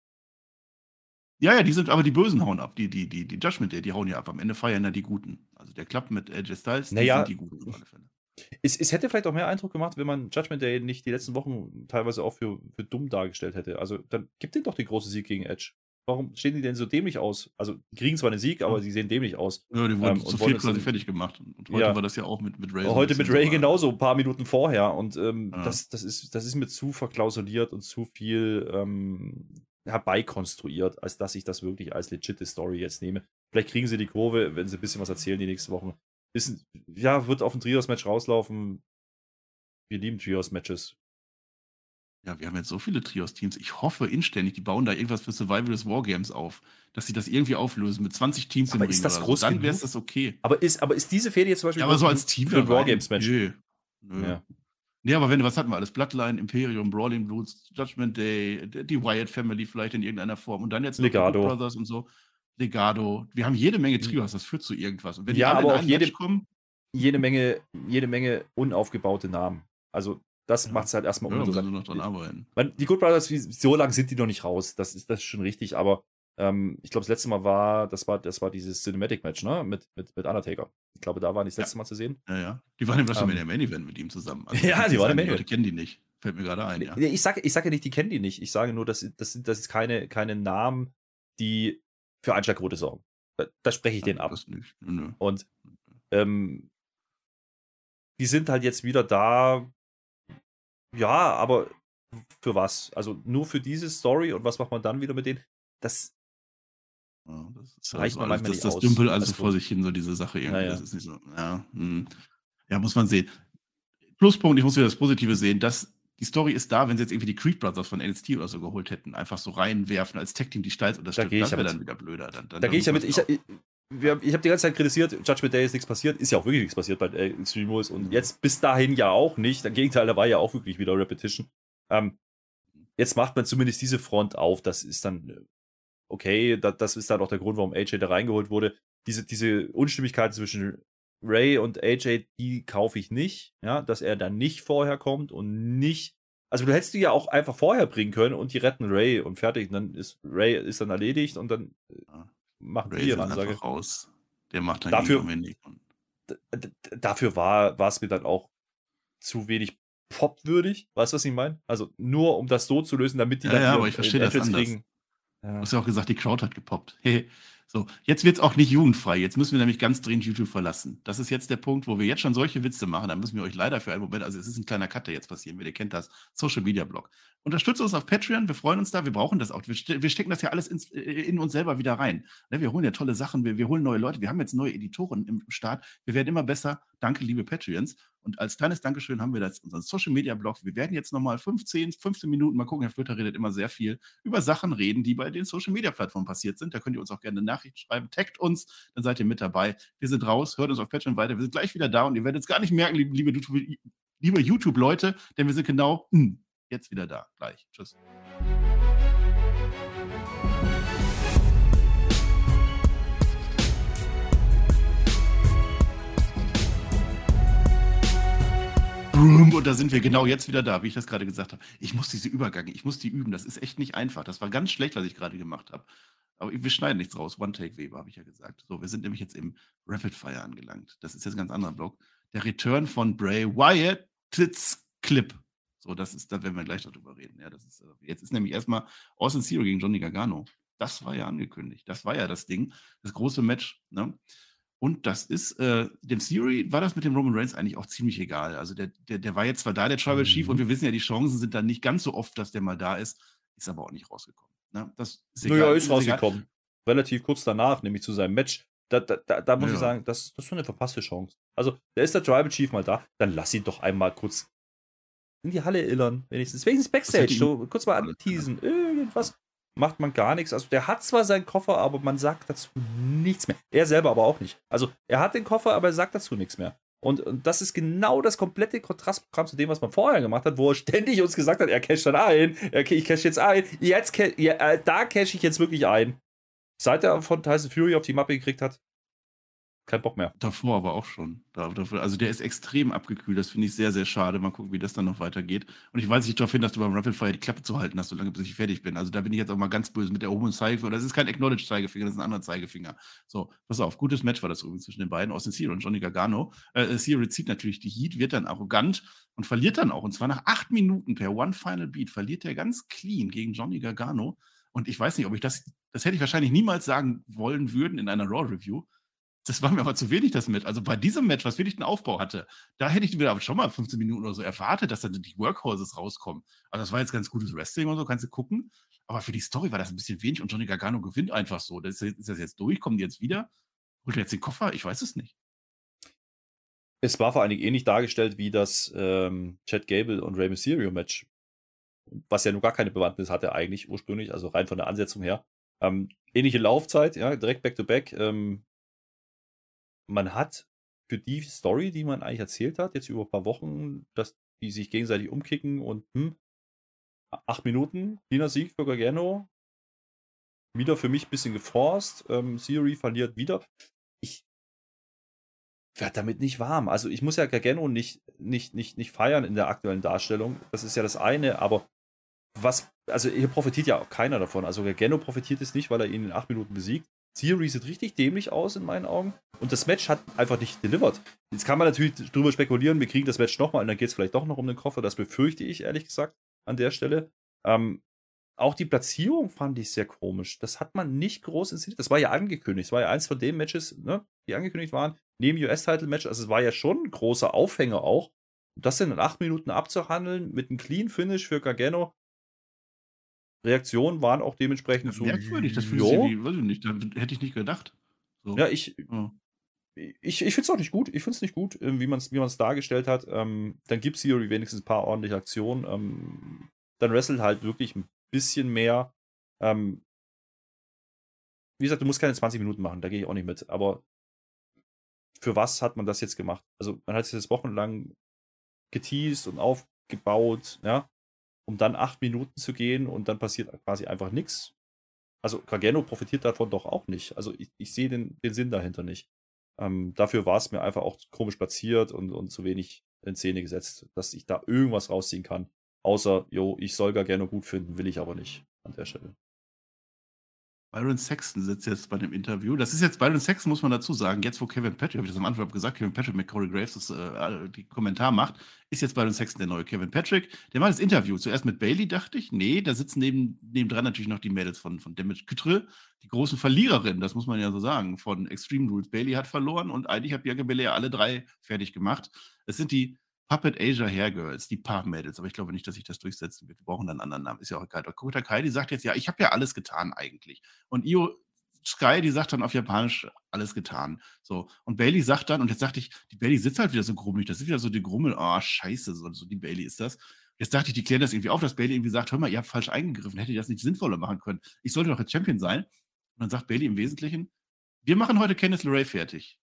Ja, ja, die sind, aber die Bösen hauen ab. Die, die, die, die Judgment Day, die hauen ja ab. Am Ende feiern ja die Guten. Also der klappt mit AJ Styles, die naja, sind die Guten auf alle Fälle. Es, es, hätte vielleicht auch mehr Eindruck gemacht, wenn man Judgment Day nicht die letzten Wochen teilweise auch für, für dumm dargestellt hätte. Also dann gibt den doch den großen Sieg gegen Edge. Warum stehen die denn so dämlich aus? Also, kriegen zwar einen Sieg, aber sie sehen dämlich aus. Ja, die wurden ähm, zu viel quasi fertig gemacht. Und heute ja. war das ja auch mit, mit Ray. Heute mit Ray genauso, ein paar Minuten vorher. Und ähm, ja. das, das, ist, das ist mir zu verklausuliert und zu viel ähm, herbeikonstruiert, als dass ich das wirklich als legitime Story jetzt nehme. Vielleicht kriegen sie die Kurve, wenn sie ein bisschen was erzählen die nächsten Wochen. Ist, ja, wird auf ein Trios-Match rauslaufen. Wir lieben Trios-Matches. Ja, wir haben jetzt so viele Trios-Teams. Ich hoffe inständig, die bauen da irgendwas für Survival des Wargames auf, dass sie das irgendwie auflösen mit 20 Teams aber im ist das groß so. Dann wäre es das okay. Aber ist, aber ist diese Fehde jetzt zum Beispiel ja, aber so als Team für Wargames-Match? Nö. Nö. Ja. Nee, aber wenn du, was hatten wir alles? Bloodline, Imperium, Brawling Bloods, Judgment Day, die Wyatt Family vielleicht in irgendeiner Form und dann jetzt Legado. Brothers und so. Legado. Wir haben jede Menge Trios, das führt zu irgendwas. Und wenn ja, aber auch jede, kommen, jede Menge, jede Menge unaufgebaute Namen. Also das ja. macht es halt erstmal ja, uninteressant. noch dran arbeiten. Man, die Good Brothers, so lange sind die noch nicht raus. Das ist, das ist schon richtig, aber ähm, ich glaube, das letzte Mal war, das war, das war dieses Cinematic-Match, ne? Mit, mit, mit Undertaker. Ich glaube, da waren die das letzte ja. Mal zu sehen. Ja, ja. Die waren im ähm, in der Main Event mit ihm zusammen. Also, *laughs* ja, die waren im Main Event. Die kennen die nicht. Fällt mir gerade ein, ja. Ich sage ich sag ja nicht, die kennen die nicht. Ich sage nur, das, das sind das ist keine, keine Namen, die für Einschlagquote sorgen. Da, da spreche ich ja, den ab. Und ähm, die sind halt jetzt wieder da. Ja, aber für was? Also nur für diese Story und was macht man dann wieder mit denen? Das, ja, das ist reicht also, alles, das, das dümpelt also, also vor sich hin, so diese Sache irgendwie. Ja. Das ist nicht so, ja, hm. ja, muss man sehen. Pluspunkt, ich muss wieder das Positive sehen, dass die Story ist da, wenn sie jetzt irgendwie die Creed Brothers von NXT oder so geholt hätten, einfach so reinwerfen als Tech-Team die Styles unterstützen, da das wäre dann wieder blöder. Dann, dann, da gehe ich ja mit. Ich, ich, ich habe die ganze Zeit kritisiert, Judgment Day ist nichts passiert, ist ja auch wirklich nichts passiert bei äh, Extreme Rules und jetzt bis dahin ja auch nicht. Im Gegenteil, da war ja auch wirklich wieder Repetition. Ähm, jetzt macht man zumindest diese Front auf, das ist dann äh, okay, das, das ist dann auch der Grund, warum AJ da reingeholt wurde. Diese, diese Unstimmigkeit zwischen Ray und AJ, die kaufe ich nicht, ja, dass er dann nicht vorher kommt und nicht. Also du hättest die ja auch einfach vorher bringen können und die retten Ray und fertig. Und dann ist Ray ist dann erledigt und dann äh, ja. Machen Ray die ihre Ansage. raus. Der macht dann dafür, dafür war, war es mir dann auch zu wenig popwürdig. Weißt du, was ich meine? Also nur um das so zu lösen, damit die ja, dann ja, aber ich verstehe das anders. kriegen. Ja. Du hast ja auch gesagt, die Crowd hat gepoppt. *laughs* Hey, so, jetzt wird es auch nicht jugendfrei. Jetzt müssen wir nämlich ganz dringend YouTube verlassen. Das ist jetzt der Punkt, wo wir jetzt schon solche Witze machen. Da müssen wir euch leider für einen Moment, also es ist ein kleiner Cut, der jetzt passieren wird. Ihr kennt das, Social Media Blog. Unterstützt uns auf Patreon, wir freuen uns da, wir brauchen das auch. Wir, stecken das ja alles ins, äh, in uns selber wieder rein. Ne, wir holen ja tolle Sachen, wir, wir holen neue Leute, wir haben jetzt neue Editoren im Start. Wir werden immer besser. Danke, liebe Patreons. Und als kleines Dankeschön haben wir das unseren Social Media Blog. Wir werden jetzt nochmal 15, 15 Minuten, mal gucken, Herr Flöter redet immer sehr viel, über Sachen reden, die bei den Social Media Plattformen passiert sind. Da könnt ihr uns auch gerne Nachrichten schreiben. Taggt uns, dann seid ihr mit dabei. Wir sind raus, hört uns auf Patreon weiter. Wir sind gleich wieder da und ihr werdet es gar nicht merken, liebe, liebe, liebe YouTube-Leute, denn wir sind genau hm, jetzt wieder da. Gleich. Tschüss. Und da sind wir genau jetzt wieder da, wie ich das gerade gesagt habe. Ich muss diese Übergänge, ich muss die üben. Das ist echt nicht einfach. Das war ganz schlecht, was ich gerade gemacht habe. Aber wir schneiden nichts raus. One-Take-Weber, habe ich ja gesagt. So, wir sind nämlich jetzt im Rapid Fire angelangt. Das ist jetzt ein ganz anderer Block. Der Return von Bray Wyatt Clip. So, das ist, da werden wir gleich darüber reden. Ja, das ist, äh, jetzt ist nämlich erstmal Austin Zero gegen Johnny Gargano. Das war ja angekündigt. Das war ja das Ding. Das große Match. Ne? Und das ist, äh, dem Theory war das mit dem Roman Reigns eigentlich auch ziemlich egal. Also der, der, der war jetzt zwar da, der Tribal Chief, und mhm. wir wissen ja, die Chancen sind dann nicht ganz so oft, dass der mal da ist, ist aber auch nicht rausgekommen. Ne? Das ist egal. Naja, ist, ist rausgekommen. Egal. Relativ kurz danach, nämlich zu seinem Match. Da, da, da, da muss ja. ich sagen, das, das ist schon eine verpasste Chance. Also, da ist der Tribal Chief mal da, dann lass ihn doch einmal kurz in die Halle illern, wenigstens. Wenigstens Backstage, so kurz mal anteasen, irgendwas macht man gar nichts. Also der hat zwar seinen Koffer, aber man sagt dazu nichts mehr. Er selber aber auch nicht. Also er hat den Koffer, aber er sagt dazu nichts mehr. Und, und das ist genau das komplette Kontrastprogramm zu dem, was man vorher gemacht hat, wo er ständig uns gesagt hat, er casht dann ein, ich cash jetzt ein, jetzt ja, äh, da cash ich jetzt wirklich ein. Seit er von Tyson Fury auf die Mappe gekriegt hat, kein Bock mehr. Davor aber auch schon. also der ist extrem abgekühlt. Das finde ich sehr, sehr schade. Mal gucken, wie das dann noch weitergeht. Und ich weise dich darauf hin, dass du beim Rapid Fire die Klappe zu halten hast, solange bis ich fertig bin. Also da bin ich jetzt auch mal ganz böse mit der erhobenen Zeigefinger. Das ist kein Acknowledged Zeigefinger, das ist ein anderer Zeigefinger. So, pass auf. Gutes Match war das übrigens zwischen den beiden, Austin Theory und Johnny Gargano. Äh, Theory zieht natürlich die Heat, wird dann arrogant und verliert dann auch. Und zwar nach acht Minuten per One Final Beat verliert er ganz clean gegen Johnny Gargano. Und ich weiß nicht, ob ich das, das hätte ich wahrscheinlich niemals sagen wollen würden in einer Raw Review. Das war mir aber zu wenig, das mit. Also bei diesem Match, was wirklich einen Aufbau hatte, da hätte ich aber schon mal 15 Minuten oder so erwartet, dass dann die Workhorses rauskommen. Also das war jetzt ganz gutes Wrestling und so, kannst du gucken. Aber für die Story war das ein bisschen wenig und Johnny Gargano gewinnt einfach so. Das ist, ist das jetzt durch? Kommen die jetzt wieder? Holt er jetzt den Koffer? Ich weiß es nicht. Es war vor allen Dingen ähnlich dargestellt wie das ähm, Chad Gable und Rey Mysterio Match, was ja nun gar keine Bewandtnis hatte eigentlich ursprünglich, also rein von der Ansetzung her. Ähm, ähnliche Laufzeit, ja, direkt back-to-back. -back, ähm, man hat für die Story, die man eigentlich erzählt hat, jetzt über ein paar Wochen, dass die sich gegenseitig umkicken und hm, acht Minuten, cleaner Sieg für Gargano. Wieder für mich ein bisschen geforst. Ähm, Theory verliert wieder. Ich werde damit nicht warm. Also ich muss ja Gargano nicht, nicht, nicht, nicht feiern in der aktuellen Darstellung. Das ist ja das eine, aber was, also hier profitiert ja auch keiner davon. Also Gargano profitiert es nicht, weil er ihn in acht Minuten besiegt. Theory sieht richtig dämlich aus in meinen Augen. Und das Match hat einfach nicht delivered. Jetzt kann man natürlich drüber spekulieren, wir kriegen das Match nochmal und dann geht es vielleicht doch noch um den Koffer. Das befürchte ich ehrlich gesagt an der Stelle. Ähm, auch die Platzierung fand ich sehr komisch. Das hat man nicht groß inszeniert. Das war ja angekündigt. Das war ja eins von den Matches, ne, die angekündigt waren, neben US-Title-Match. Also es war ja schon ein großer Aufhänger auch. Das in acht Minuten abzuhandeln mit einem Clean Finish für Gargano. Reaktionen waren auch dementsprechend so. Merkwürdig, das finde ich, weiß ich nicht, da hätte ich nicht gedacht. So. Ja, ich, ja. ich, ich finde es auch nicht gut. Ich finde es nicht gut, ähm, wie man es wie dargestellt hat. Ähm, dann gibt es hier wenigstens ein paar ordentliche Aktionen. Ähm, dann wrestelt halt wirklich ein bisschen mehr. Ähm, wie gesagt, du musst keine 20 Minuten machen, da gehe ich auch nicht mit. Aber für was hat man das jetzt gemacht? Also, man hat sich das wochenlang geteased und aufgebaut, ja, um dann acht Minuten zu gehen und dann passiert quasi einfach nichts. Also, Gargano profitiert davon doch auch nicht. Also, ich, ich sehe den, den Sinn dahinter nicht. Ähm, dafür war es mir einfach auch komisch platziert und, und zu wenig in Szene gesetzt, dass ich da irgendwas rausziehen kann. Außer, jo, ich soll gar gerne gut finden, will ich aber nicht an der Stelle. Byron Sexton sitzt jetzt bei dem Interview. Das ist jetzt Byron Sexton, muss man dazu sagen. Jetzt, wo Kevin Patrick, habe ich das am Anfang gesagt, Kevin Patrick mit Corey Graves das, äh, die Kommentar macht, ist jetzt Byron Sexton der neue Kevin Patrick. Der macht das Interview. Zuerst mit Bailey, dachte ich. Nee, da sitzen neben, nebendran natürlich noch die Mädels von, von Damage Cutre, die großen Verliererinnen, das muss man ja so sagen, von Extreme Rules. Bailey hat verloren und eigentlich hat Bianca Belair alle drei fertig gemacht. Es sind die Puppet Asia Hair Girls, die Paar-Mädels, aber ich glaube nicht, dass sich das durchsetzen wird. Wir brauchen dann einen anderen Namen, ist ja auch egal. Kota Kai, die sagt jetzt, ja, ich habe ja alles getan eigentlich. Und Io Sky, die sagt dann auf Japanisch alles getan. So. Und Bailey sagt dann, und jetzt dachte ich, die Bailey sitzt halt wieder so grummelig, das ist wieder so die Grummel, oh, scheiße, so, so die Bailey ist das. Jetzt dachte ich, die klären das irgendwie auf, dass Bailey irgendwie sagt, hör mal, ihr habt falsch eingegriffen, hätte ihr das nicht sinnvoller machen können. Ich sollte doch jetzt Champion sein. Und dann sagt Bailey im Wesentlichen, wir machen heute Kenneth LeRae fertig.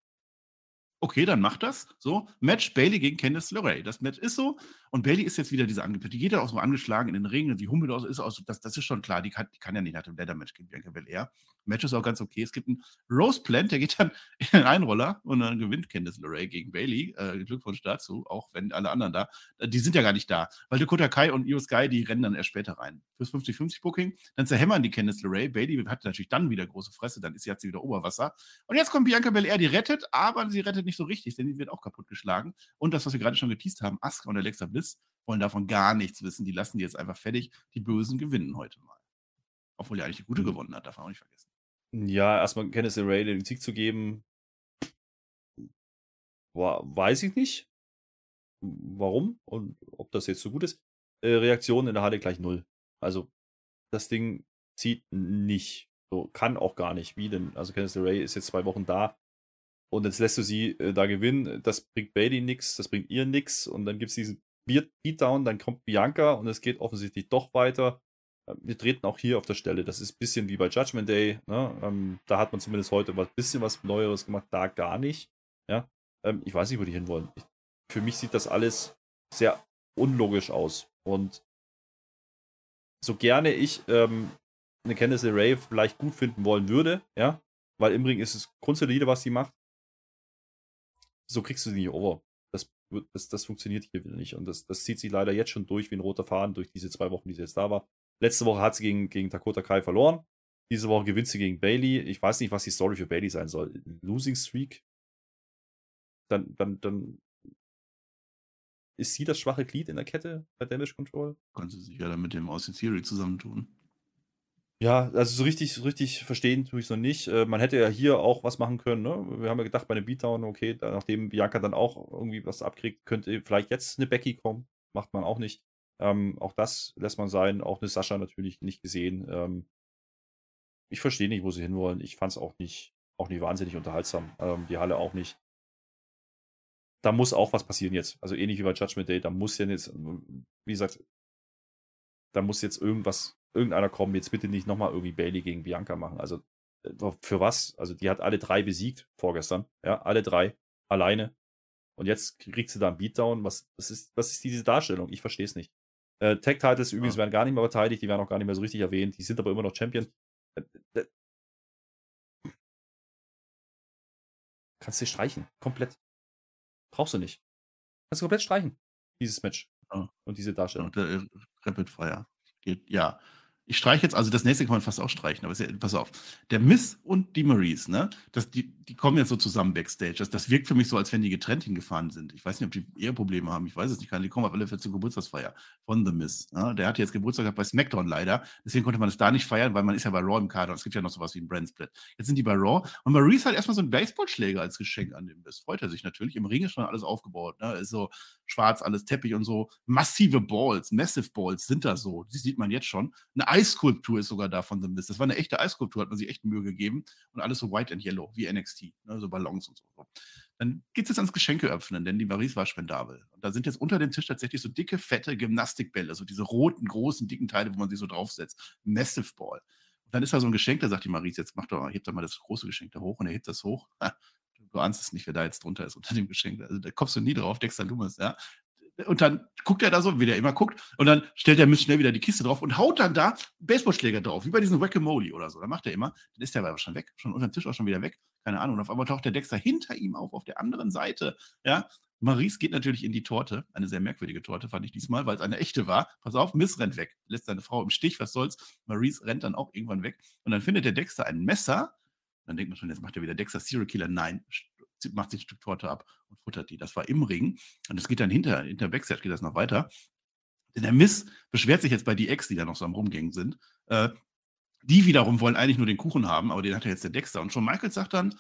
Okay, dann macht das. So, Match Bailey gegen Candice LeRae. Das Match ist so. Und Bailey ist jetzt wieder diese angepisst. Die geht ja auch so angeschlagen in den Ring. Die humpelt aus, ist aus. Das, das ist schon klar. Die kann, die kann ja nicht nach dem Leather-Match gegen Bianca Belair. Match ist auch ganz okay. Es gibt einen Rose Plant, der geht dann *laughs* in den Einroller und dann gewinnt Candice LeRae gegen Bailey. Äh, Glückwunsch dazu, auch wenn alle anderen da, die sind ja gar nicht da. Weil Dakota Kai und Io Sky, die rennen dann erst später rein. Fürs 50-50-Booking. Dann zerhämmern die Candice LeRae. Bailey hat natürlich dann wieder große Fresse. Dann ist sie, hat sie wieder Oberwasser. Und jetzt kommt Bianca Belair, die rettet, aber sie rettet nicht so richtig, denn die wird auch kaputtgeschlagen. Und das, was wir gerade schon geteased haben, Asuka und Alexa Bliss wollen davon gar nichts wissen. Die lassen die jetzt einfach fertig. Die Bösen gewinnen heute mal. Obwohl ja eigentlich die Gute mhm. gewonnen hat, darf man auch nicht vergessen. Ja, erstmal Kenneth Ray den Sieg zu geben, weiß ich nicht. Warum und ob das jetzt so gut ist. Äh, Reaktion in der Halle gleich null. Also, das Ding zieht nicht. So, kann auch gar nicht. Wie denn? Also, Kenneth Ray ist jetzt zwei Wochen da. Und jetzt lässt du sie äh, da gewinnen. Das bringt Bailey nichts, das bringt ihr nichts. Und dann gibt es diesen Beatdown, dann kommt Bianca und es geht offensichtlich doch weiter. Äh, wir treten auch hier auf der Stelle. Das ist ein bisschen wie bei Judgment Day. Ne? Ähm, da hat man zumindest heute ein bisschen was Neueres gemacht, da gar nicht. Ja? Ähm, ich weiß nicht, wo die hinwollen. Ich, für mich sieht das alles sehr unlogisch aus. Und so gerne ich ähm, eine Candice Ray vielleicht gut finden wollen würde, ja, weil im Ring ist es grundsolide, was sie macht, so kriegst du sie nicht over. Das, das, funktioniert hier wieder nicht. Und das, das zieht sie leider jetzt schon durch wie ein roter Faden durch diese zwei Wochen, die sie jetzt da war. Letzte Woche hat sie gegen, gegen Dakota Kai verloren. Diese Woche gewinnt sie gegen Bailey. Ich weiß nicht, was die Story für Bailey sein soll. Losing Streak? Dann, dann, dann ist sie das schwache Glied in der Kette bei Damage Control? Kann sie sich ja dann mit dem Austin Theory zusammentun. Ja, also so richtig, so richtig verstehen tue ich es noch nicht. Äh, man hätte ja hier auch was machen können. Ne? Wir haben ja gedacht, bei einem Beatdown, okay, da, nachdem Bianca dann auch irgendwie was abkriegt, könnte vielleicht jetzt eine Becky kommen. Macht man auch nicht. Ähm, auch das lässt man sein. Auch eine Sascha natürlich nicht gesehen. Ähm, ich verstehe nicht, wo sie hinwollen. Ich fand es auch nicht, auch nicht wahnsinnig unterhaltsam. Ähm, die Halle auch nicht. Da muss auch was passieren jetzt. Also ähnlich wie bei Judgment Day. Da muss ja jetzt, wie gesagt, da muss jetzt irgendwas irgendeiner kommen, jetzt bitte nicht nochmal irgendwie Bailey gegen Bianca machen. Also äh, für was? Also die hat alle drei besiegt vorgestern. Ja, alle drei. Alleine. Und jetzt kriegt sie da einen Beatdown. Was, was, ist, was ist diese Darstellung? Ich verstehe es nicht. Äh, Tag Titles übrigens ja. werden gar nicht mehr beteiligt, die werden auch gar nicht mehr so richtig erwähnt. Die sind aber immer noch Champion. Äh, äh, kannst du streichen. Komplett. Brauchst du nicht. Kannst du komplett streichen. Dieses Match. Ja. Und diese Darstellung. Ja, Rapid Fire. Ja. Ich streiche jetzt, also das nächste kann man fast auch streichen, aber ja, pass auf. Der Miss und die Maurice, ne, das, die, die kommen jetzt so zusammen Backstage. Das, das wirkt für mich so, als wenn die getrennt hingefahren sind. Ich weiß nicht, ob die Eheprobleme haben, ich weiß es nicht. Die kommen auf alle Fälle zur Geburtstagsfeier von The Miss. Ne? Der hatte jetzt Geburtstag gehabt bei SmackDown leider. Deswegen konnte man es da nicht feiern, weil man ist ja bei Raw im Kader es gibt ja noch sowas wie ein Brandsplit. Jetzt sind die bei Raw und Maurice hat erstmal so einen Baseballschläger als Geschenk an den Miss. Freut er sich natürlich. Im Ring ist schon alles aufgebaut. Ne? Ist so schwarz, alles Teppich und so. Massive Balls, Massive Balls sind da so. Die sieht man jetzt schon. Eine Eisskulptur ist sogar da von The Mist. Das war eine echte Eisskulptur, hat man sich echt Mühe gegeben. Und alles so white and yellow, wie NXT. Ne? So Ballons und so. Dann geht es jetzt ans Geschenke öffnen, denn die Maries war spendabel. Und da sind jetzt unter dem Tisch tatsächlich so dicke, fette Gymnastikbälle, so diese roten, großen, dicken Teile, wo man sie so draufsetzt. Massive Ball. Und dann ist da so ein Geschenk, da sagt die Maries, jetzt mach doch, hebt doch mal das große Geschenk da hoch und er hebt das hoch. *laughs* du ahnst es nicht, wer da jetzt drunter ist unter dem Geschenk. Also da kommst du nie drauf, Dexter Loomis, ja. Und dann guckt er da so, wie der immer guckt, und dann stellt er Mist schnell wieder die Kiste drauf und haut dann da Baseballschläger drauf, wie bei diesem Whack-A-Mole oder so. Da macht er immer, dann ist der aber schon weg, schon unter dem Tisch auch schon wieder weg, keine Ahnung. Und auf einmal taucht der Dexter hinter ihm auf, auf der anderen Seite, ja. Maurice geht natürlich in die Torte, eine sehr merkwürdige Torte fand ich diesmal, weil es eine echte war. Pass auf, Miss rennt weg, lässt seine Frau im Stich, was soll's. Maurice rennt dann auch irgendwann weg und dann findet der Dexter ein Messer. Dann denkt man schon, jetzt macht er wieder Dexter Serial Killer. Nein, macht sich ein Stück Torte ab und futtert die. Das war im Ring. Und das geht dann hinter, hinter Backstage geht das noch weiter. Denn der Miss beschwert sich jetzt bei die Ex, die da noch so am Rumgängen sind. Äh, die wiederum wollen eigentlich nur den Kuchen haben, aber den hat ja jetzt der Dexter. Und schon Michael sagt dann,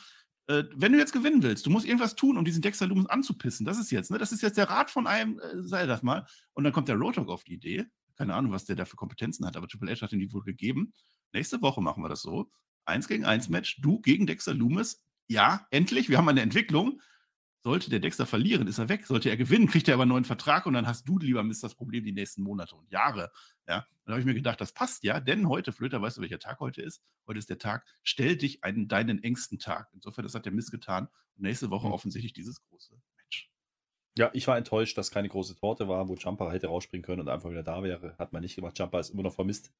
äh, wenn du jetzt gewinnen willst, du musst irgendwas tun, um diesen Dexter Loomis anzupissen. Das ist jetzt, ne? Das ist jetzt der Rat von einem, äh, sei das mal. Und dann kommt der Rotok auf die Idee. Keine Ahnung, was der da für Kompetenzen hat, aber Triple H hat ihm die wohl gegeben. Nächste Woche machen wir das so. Eins gegen eins Match, du gegen Dexter Loomis ja, endlich, wir haben eine Entwicklung. Sollte der Dexter verlieren, ist er weg. Sollte er gewinnen, kriegt er aber einen neuen Vertrag und dann hast du, lieber Mist, das Problem die nächsten Monate und Jahre. Ja, dann habe ich mir gedacht, das passt ja, denn heute, Flöter, weißt du, welcher Tag heute ist? Heute ist der Tag, stell dich einen deinen engsten Tag. Insofern, das hat der Mist getan. Und nächste Woche mhm. offensichtlich dieses große Match. Ja, ich war enttäuscht, dass keine große Torte war, wo Jumper hätte rausspringen können und einfach wieder da wäre. Hat man nicht gemacht. Jumper ist immer noch vermisst.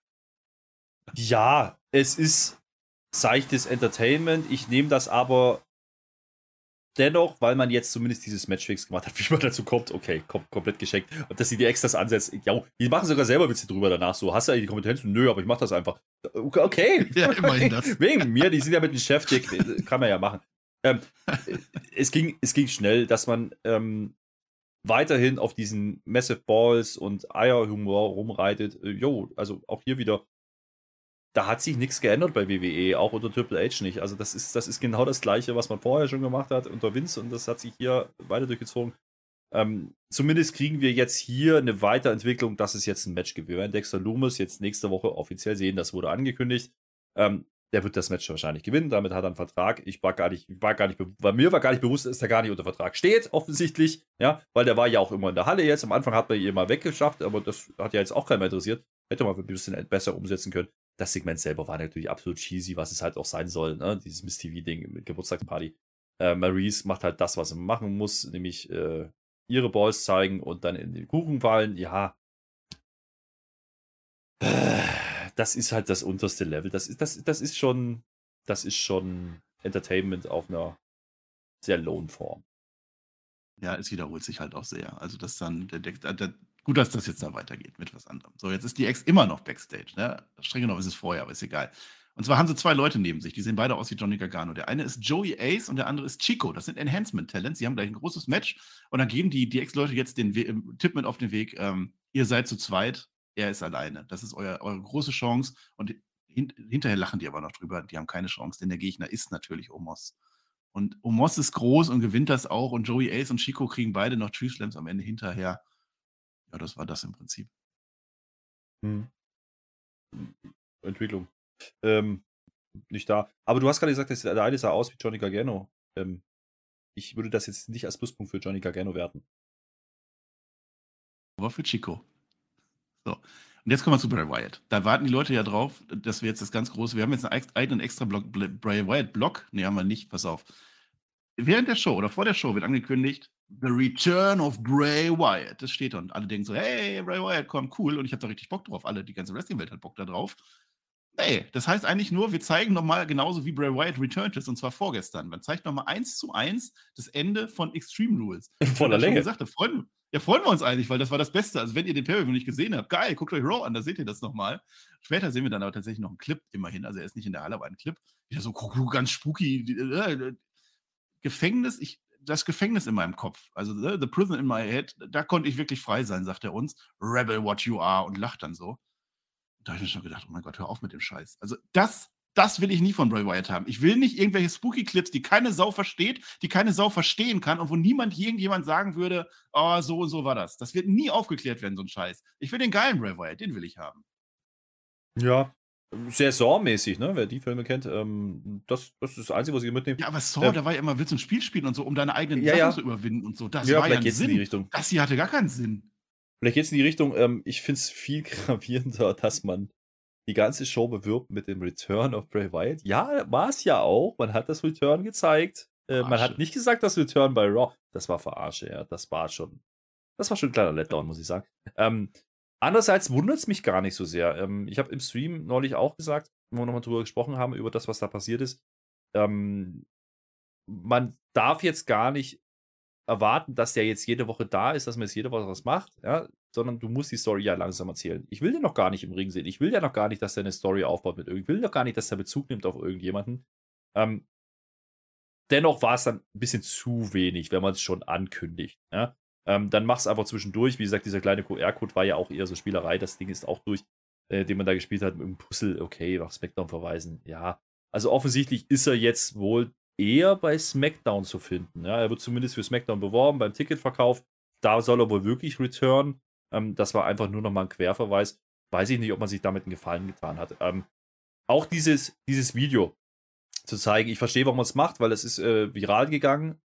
Ja, es ist seichtes Entertainment. Ich nehme das aber dennoch, weil man jetzt zumindest dieses Matchfix gemacht hat, *laughs* wie man dazu kommt, okay, kom komplett geschenkt. Und dass sie die Extras ansetzen, ja, die machen sogar selber Witze drüber danach. So, hast du eigentlich die Kompetenzen? Nö, aber ich mach das einfach. Okay. *laughs* Ja, immerhin das. *laughs* Wegen mir, die sind ja mit dem Chef, die, kann man ja machen. Ähm, es, ging, es ging schnell, dass man ähm, weiterhin auf diesen Massive Balls und Eierhumor rumreitet. Äh, jo, also auch hier wieder da hat sich nichts geändert bei WWE, auch unter Triple H nicht. Also das ist, das ist genau das Gleiche, was man vorher schon gemacht hat unter Vince und das hat sich hier weiter durchgezogen. Ähm, zumindest kriegen wir jetzt hier eine Weiterentwicklung, dass es jetzt ein Match gibt. Wir werden Dexter Loomis jetzt nächste Woche offiziell sehen, das wurde angekündigt. Ähm, der wird das Match wahrscheinlich gewinnen, damit hat er einen Vertrag. Ich war gar nicht, war gar nicht, bei mir war gar nicht bewusst, dass er gar nicht unter Vertrag steht, offensichtlich, ja, weil der war ja auch immer in der Halle jetzt. Am Anfang hat man ihn mal weggeschafft, aber das hat ja jetzt auch keiner mehr interessiert. Hätte man ein bisschen besser umsetzen können das Segment selber war natürlich absolut cheesy, was es halt auch sein soll, ne? Dieses Miss TV-Ding mit Geburtstagsparty. Äh, Maurice macht halt das, was sie machen muss, nämlich äh, ihre Balls zeigen und dann in den Kuchen fallen. Ja. Das ist halt das unterste Level. Das ist, das, das ist schon, das ist schon Entertainment auf einer sehr lowen Form. Ja, es wiederholt sich halt auch sehr. Also, dass dann der, der, der Gut, dass das jetzt da weitergeht mit was anderem. So, jetzt ist die Ex immer noch Backstage. Ne? Streng genommen ist es vorher, aber ist egal. Und zwar haben sie zwei Leute neben sich, die sehen beide aus wie Johnny Gargano. Der eine ist Joey Ace und der andere ist Chico. Das sind Enhancement-Talents. Sie haben gleich ein großes Match und dann geben die, die Ex-Leute jetzt den We ähm, Tipp mit auf den Weg: ähm, Ihr seid zu zweit, er ist alleine. Das ist euer, eure große Chance. Und hin hinterher lachen die aber noch drüber. Die haben keine Chance, denn der Gegner ist natürlich Omos. Und Omos ist groß und gewinnt das auch. Und Joey Ace und Chico kriegen beide noch Tree Slams am Ende hinterher. Ja, das war das im Prinzip. Hm. Entwicklung. Ähm, nicht da. Aber du hast gerade gesagt, dass der eine sah aus wie Johnny Gargano. Ähm, ich würde das jetzt nicht als Pluspunkt für Johnny Gargano werten. Aber für Chico. So. Und jetzt kommen wir zu Bray Wyatt. Da warten die Leute ja drauf, dass wir jetzt das ganz große, wir haben jetzt einen eigenen extra Block, Bray Wyatt Block. Nee, haben wir nicht, pass auf. Während der Show oder vor der Show wird angekündigt, The Return of Bray Wyatt. Das steht da und alle denken so, hey, Bray Wyatt, komm, cool. Und ich habe da richtig Bock drauf. Alle, die ganze Wrestling-Welt hat Bock da drauf. Nee, das heißt eigentlich nur, wir zeigen nochmal genauso wie Bray Wyatt returned ist, und zwar vorgestern. Man zeigt nochmal eins zu eins das Ende von Extreme Rules. In voller Länge. Gesagt, Freunde, Ja, freuen wir uns eigentlich, weil das war das Beste. Also, wenn ihr den noch nicht gesehen habt, geil, guckt euch Raw an, da seht ihr das nochmal. Später sehen wir dann aber tatsächlich noch einen Clip, immerhin. Also, er ist nicht in der Halle, aber ein Clip. Wieder so ganz spooky. Gefängnis, ich, das Gefängnis in meinem Kopf, also the, the prison in my head, da konnte ich wirklich frei sein, sagt er uns. Rebel what you are und lacht dann so. Da habe ich mir schon gedacht, oh mein Gott, hör auf mit dem Scheiß. Also, das das will ich nie von Bray Wyatt haben. Ich will nicht irgendwelche Spooky-Clips, die keine Sau versteht, die keine Sau verstehen kann und wo niemand irgendjemand sagen würde, oh, so und so war das. Das wird nie aufgeklärt werden, so ein Scheiß. Ich will den geilen Bray Wyatt, den will ich haben. Ja, sehr Saw-mäßig, ne? Wer die Filme kennt, ähm, das, das ist das Einzige, was ich mitnehme. Ja, aber Saw, ähm, da war ja immer, willst du ein Spiel spielen und so, um deine eigenen ja, Sachen ja. zu überwinden und so. Das ja, war ja ein Sinn. In die Richtung. Das hier hatte gar keinen Sinn. Vielleicht geht es in die Richtung, ähm, ich finde es viel *laughs* gravierender, dass man die ganze Show bewirbt mit dem Return of Bray Wyatt. Ja, war es ja auch. Man hat das Return gezeigt. Äh, man hat nicht gesagt, das Return bei Raw. Das war Verarsche, ja. Das war schon. Das war schon ein kleiner Letdown, muss ich sagen. Ähm, andererseits wundert es mich gar nicht so sehr. Ähm, ich habe im Stream neulich auch gesagt, wo wir nochmal drüber gesprochen haben, über das, was da passiert ist. Ähm, man darf jetzt gar nicht erwarten, dass der jetzt jede Woche da ist, dass man jetzt jede Woche was macht, ja, sondern du musst die Story ja langsam erzählen. Ich will den noch gar nicht im Ring sehen. Ich will ja noch gar nicht, dass er eine Story aufbaut mit irgendjemandem. Ich will noch gar nicht, dass er Bezug nimmt auf irgendjemanden. Ähm, dennoch war es dann ein bisschen zu wenig, wenn man es schon ankündigt. Ja? Ähm, dann mach es einfach zwischendurch. Wie gesagt, dieser kleine QR-Code war ja auch eher so Spielerei. Das Ding ist auch durch, äh, den man da gespielt hat mit dem Puzzle. Okay, auf Smackdown verweisen. Ja. Also offensichtlich ist er jetzt wohl eher bei SmackDown zu finden. Ja, er wird zumindest für SmackDown beworben beim Ticketverkauf. Da soll er wohl wirklich return. Ähm, das war einfach nur nochmal ein Querverweis. Weiß ich nicht, ob man sich damit einen Gefallen getan hat. Ähm, auch dieses, dieses Video zu zeigen, ich verstehe, warum man es macht, weil es ist äh, viral gegangen.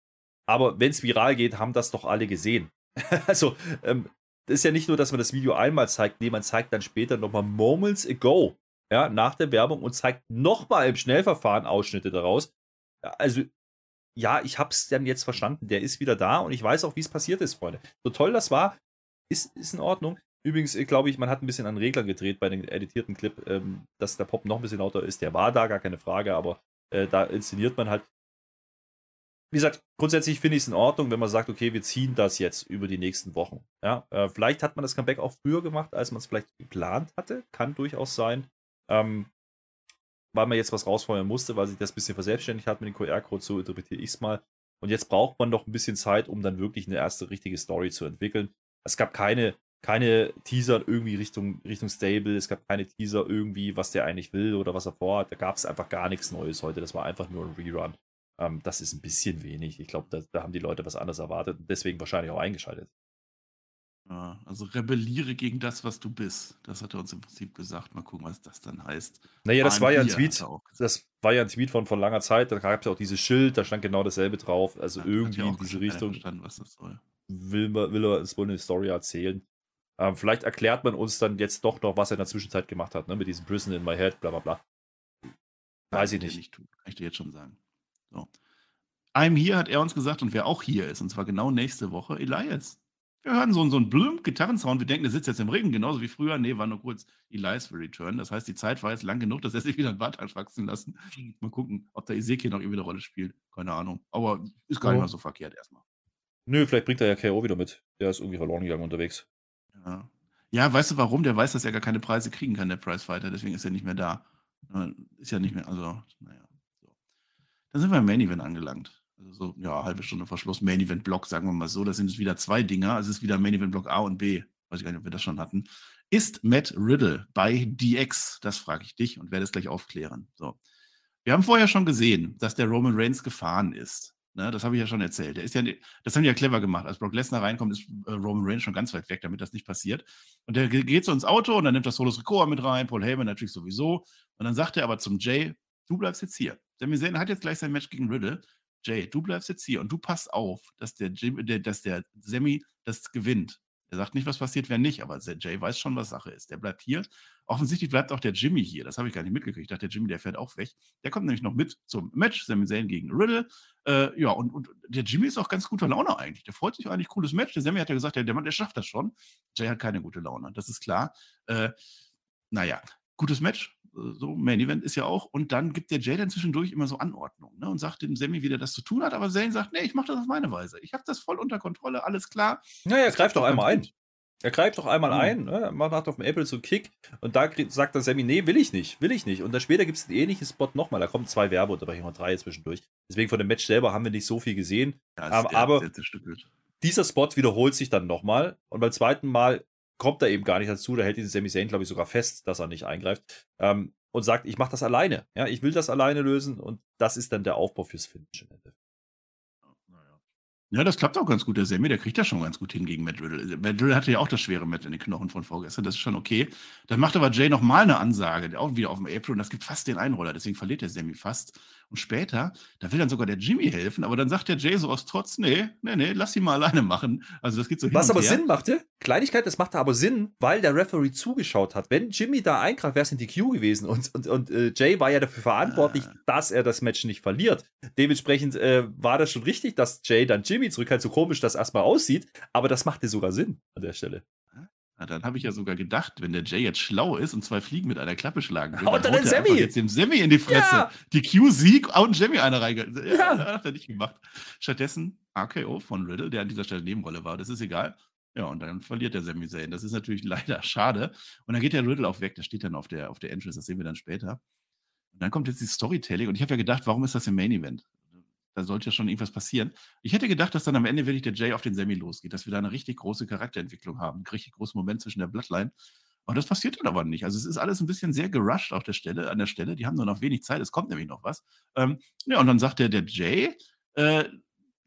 Aber wenn es viral geht, haben das doch alle gesehen. *laughs* also, ähm, das ist ja nicht nur, dass man das Video einmal zeigt, nee, man zeigt dann später nochmal Moments ago, ja, nach der Werbung und zeigt nochmal im Schnellverfahren Ausschnitte daraus also ja, ich hab's dann jetzt verstanden. Der ist wieder da und ich weiß auch, wie es passiert ist, Freunde. So toll das war, ist, ist in Ordnung. Übrigens, äh, glaube ich, man hat ein bisschen an Reglern gedreht bei dem editierten Clip, ähm, dass der Pop noch ein bisschen lauter ist. Der war da, gar keine Frage, aber äh, da inszeniert man halt. Wie gesagt, grundsätzlich finde ich es in Ordnung, wenn man sagt, okay, wir ziehen das jetzt über die nächsten Wochen. Ja, äh, vielleicht hat man das Comeback auch früher gemacht, als man es vielleicht geplant hatte. Kann durchaus sein. Ähm, weil man jetzt was rausfeuern musste, weil sich das ein bisschen verselbstständigt hat mit dem QR-Code, so interpretiere ich es mal. Und jetzt braucht man noch ein bisschen Zeit, um dann wirklich eine erste richtige Story zu entwickeln. Es gab keine, keine Teaser irgendwie Richtung, Richtung Stable, es gab keine Teaser irgendwie, was der eigentlich will oder was er vorhat. Da gab es einfach gar nichts Neues heute. Das war einfach nur ein Rerun. Ähm, das ist ein bisschen wenig. Ich glaube, da, da haben die Leute was anderes erwartet und deswegen wahrscheinlich auch eingeschaltet. Ja, also rebelliere gegen das, was du bist. Das hat er uns im Prinzip gesagt. Mal gucken, was das dann heißt. Naja, das war ja ein Tweet. Das war ja ein Tweet von vor langer Zeit. Da gab es ja auch dieses Schild, da stand genau dasselbe drauf. Also ja, irgendwie in diese Richtung. was das soll. Will, will er uns wohl eine Story erzählen. Ähm, vielleicht erklärt man uns dann jetzt doch noch, was er in der Zwischenzeit gemacht hat, ne? Mit diesem Prison in my head, bla bla bla. Weiß ich nicht. nicht tun. Kann ich dir jetzt schon sagen. So. Einem hier hat er uns gesagt, und wer auch hier ist, und zwar genau nächste Woche, Elias. Wir hören so, so einen blüm Gitarrensound. Wir denken, der sitzt jetzt im Regen, genauso wie früher. Nee, war nur kurz Elias will return. Das heißt, die Zeit war jetzt lang genug, dass er sich wieder ein Barthaar wachsen lassen. Mal gucken, ob der Ezekiel noch irgendwie eine Rolle spielt. Keine Ahnung. Aber ist gar nicht mal so verkehrt erstmal. Nö, vielleicht bringt er ja KO wieder mit. Der ist irgendwie verloren gegangen unterwegs. Ja. ja, weißt du warum? Der weiß, dass er gar keine Preise kriegen kann, der Prizefighter. Deswegen ist er nicht mehr da. Ist ja nicht mehr, also, naja. Dann sind wir im Main Event angelangt. Also so, ja, halbe Stunde vor Schluss. Main Event Block, sagen wir mal so. Das sind jetzt wieder zwei Dinger. Also es ist wieder Main Event Block A und B. Weiß ich gar nicht, ob wir das schon hatten. Ist Matt Riddle bei DX? Das frage ich dich und werde es gleich aufklären. So. Wir haben vorher schon gesehen, dass der Roman Reigns gefahren ist. Ne, das habe ich ja schon erzählt. Der ist ja, das haben die ja clever gemacht. Als Brock Lesnar reinkommt, ist äh, Roman Reigns schon ganz weit weg, damit das nicht passiert. Und der geht so ins Auto und dann nimmt das Solos Rikoa mit rein, Paul Heyman natürlich sowieso. Und dann sagt er aber zum Jay, du bleibst jetzt hier. Denn wir hat jetzt gleich sein Match gegen Riddle. Jay, du bleibst jetzt hier und du passt auf, dass der, Jim, der, dass der Sammy das gewinnt. Er sagt nicht, was passiert, wenn nicht, aber der Jay weiß schon, was Sache ist. Der bleibt hier. Offensichtlich bleibt auch der Jimmy hier. Das habe ich gar nicht mitgekriegt. Ich dachte, der Jimmy, der fährt auch weg. Der kommt nämlich noch mit zum Match, Sami Zayn gegen Riddle. Äh, ja, und, und, der Jimmy ist auch ganz guter Laune eigentlich. Der freut sich eigentlich, cooles Match. Der Sammy hat ja gesagt, der, der Mann, der schafft das schon. Jay hat keine gute Laune, das ist klar. Äh, naja, gutes Match so Main Event ist ja auch. Und dann gibt der Jay dann zwischendurch immer so Anordnungen ne, und sagt dem Sammy, wie der das zu tun hat. Aber Zayn sagt, nee, ich mache das auf meine Weise. Ich habe das voll unter Kontrolle, alles klar. Naja, greift doch einmal ein. Er greift doch einmal mhm. ein, ne? macht auf dem Apple so einen Kick und da sagt dann Sammy, nee, will ich nicht, will ich nicht. Und dann später gibt es einen ähnlichen Spot nochmal, da kommen zwei Werbeunterbrechungen, drei zwischendurch. Deswegen von dem Match selber haben wir nicht so viel gesehen. Ja, um, aber dieser Spot wiederholt sich dann nochmal und beim zweiten Mal kommt er eben gar nicht dazu, da hält diesen Sami Zayn, glaube ich, sogar fest, dass er nicht eingreift ähm, und sagt, ich mache das alleine. Ja, ich will das alleine lösen und das ist dann der Aufbau fürs Finish. Ja, das klappt auch ganz gut. Der Sammy, der kriegt das schon ganz gut hin gegen Matt Riddle. Matt Riddle hatte ja auch das schwere Match in den Knochen von vorgestern. Das ist schon okay. Dann macht aber Jay nochmal eine Ansage, auch wieder auf dem April. Und das gibt fast den Einroller. Deswegen verliert der Sammy fast. Und später, da will dann sogar der Jimmy helfen, aber dann sagt der Jay so aus Trotz, nee, nee, nee, lass ihn mal alleine machen. Also das geht so hin Was aber her. Sinn machte, Kleinigkeit, das machte aber Sinn, weil der Referee zugeschaut hat. Wenn Jimmy da eingreift, wäre es in die Q gewesen. Und, und, und äh, Jay war ja dafür verantwortlich, ah. dass er das Match nicht verliert. Dementsprechend äh, war das schon richtig, dass Jay dann Jimmy zurückhält, so komisch das erstmal aussieht, aber das machte sogar Sinn an der Stelle. Na, dann habe ich ja sogar gedacht, wenn der Jay jetzt schlau ist und zwei Fliegen mit einer Klappe schlagen will, *laughs* dann, dann den Sammy. jetzt dem Sammy in die Fresse. Ja. Die Q-Sieg und Sammy eine reinge... Ja, ja. hat er nicht gemacht. Stattdessen RKO von Riddle, der an dieser Stelle Nebenrolle war. Das ist egal. Ja, und dann verliert der Sammy Zayn. Das ist natürlich *laughs* leider schade. Und dann geht der Riddle auch weg. Der steht dann auf der, auf der Entrance. Das sehen wir dann später. Und dann kommt jetzt die Storytelling. Und ich habe ja gedacht, warum ist das im Main Event? Da sollte ja schon irgendwas passieren. Ich hätte gedacht, dass dann am Ende wirklich der Jay auf den Semi losgeht, dass wir da eine richtig große Charakterentwicklung haben, einen richtig großen Moment zwischen der Bloodline. Und das passiert dann aber nicht. Also es ist alles ein bisschen sehr gerusht auf der Stelle, an der Stelle. Die haben nur noch wenig Zeit, es kommt nämlich noch was. Ähm, ja, und dann sagt der, der Jay, äh,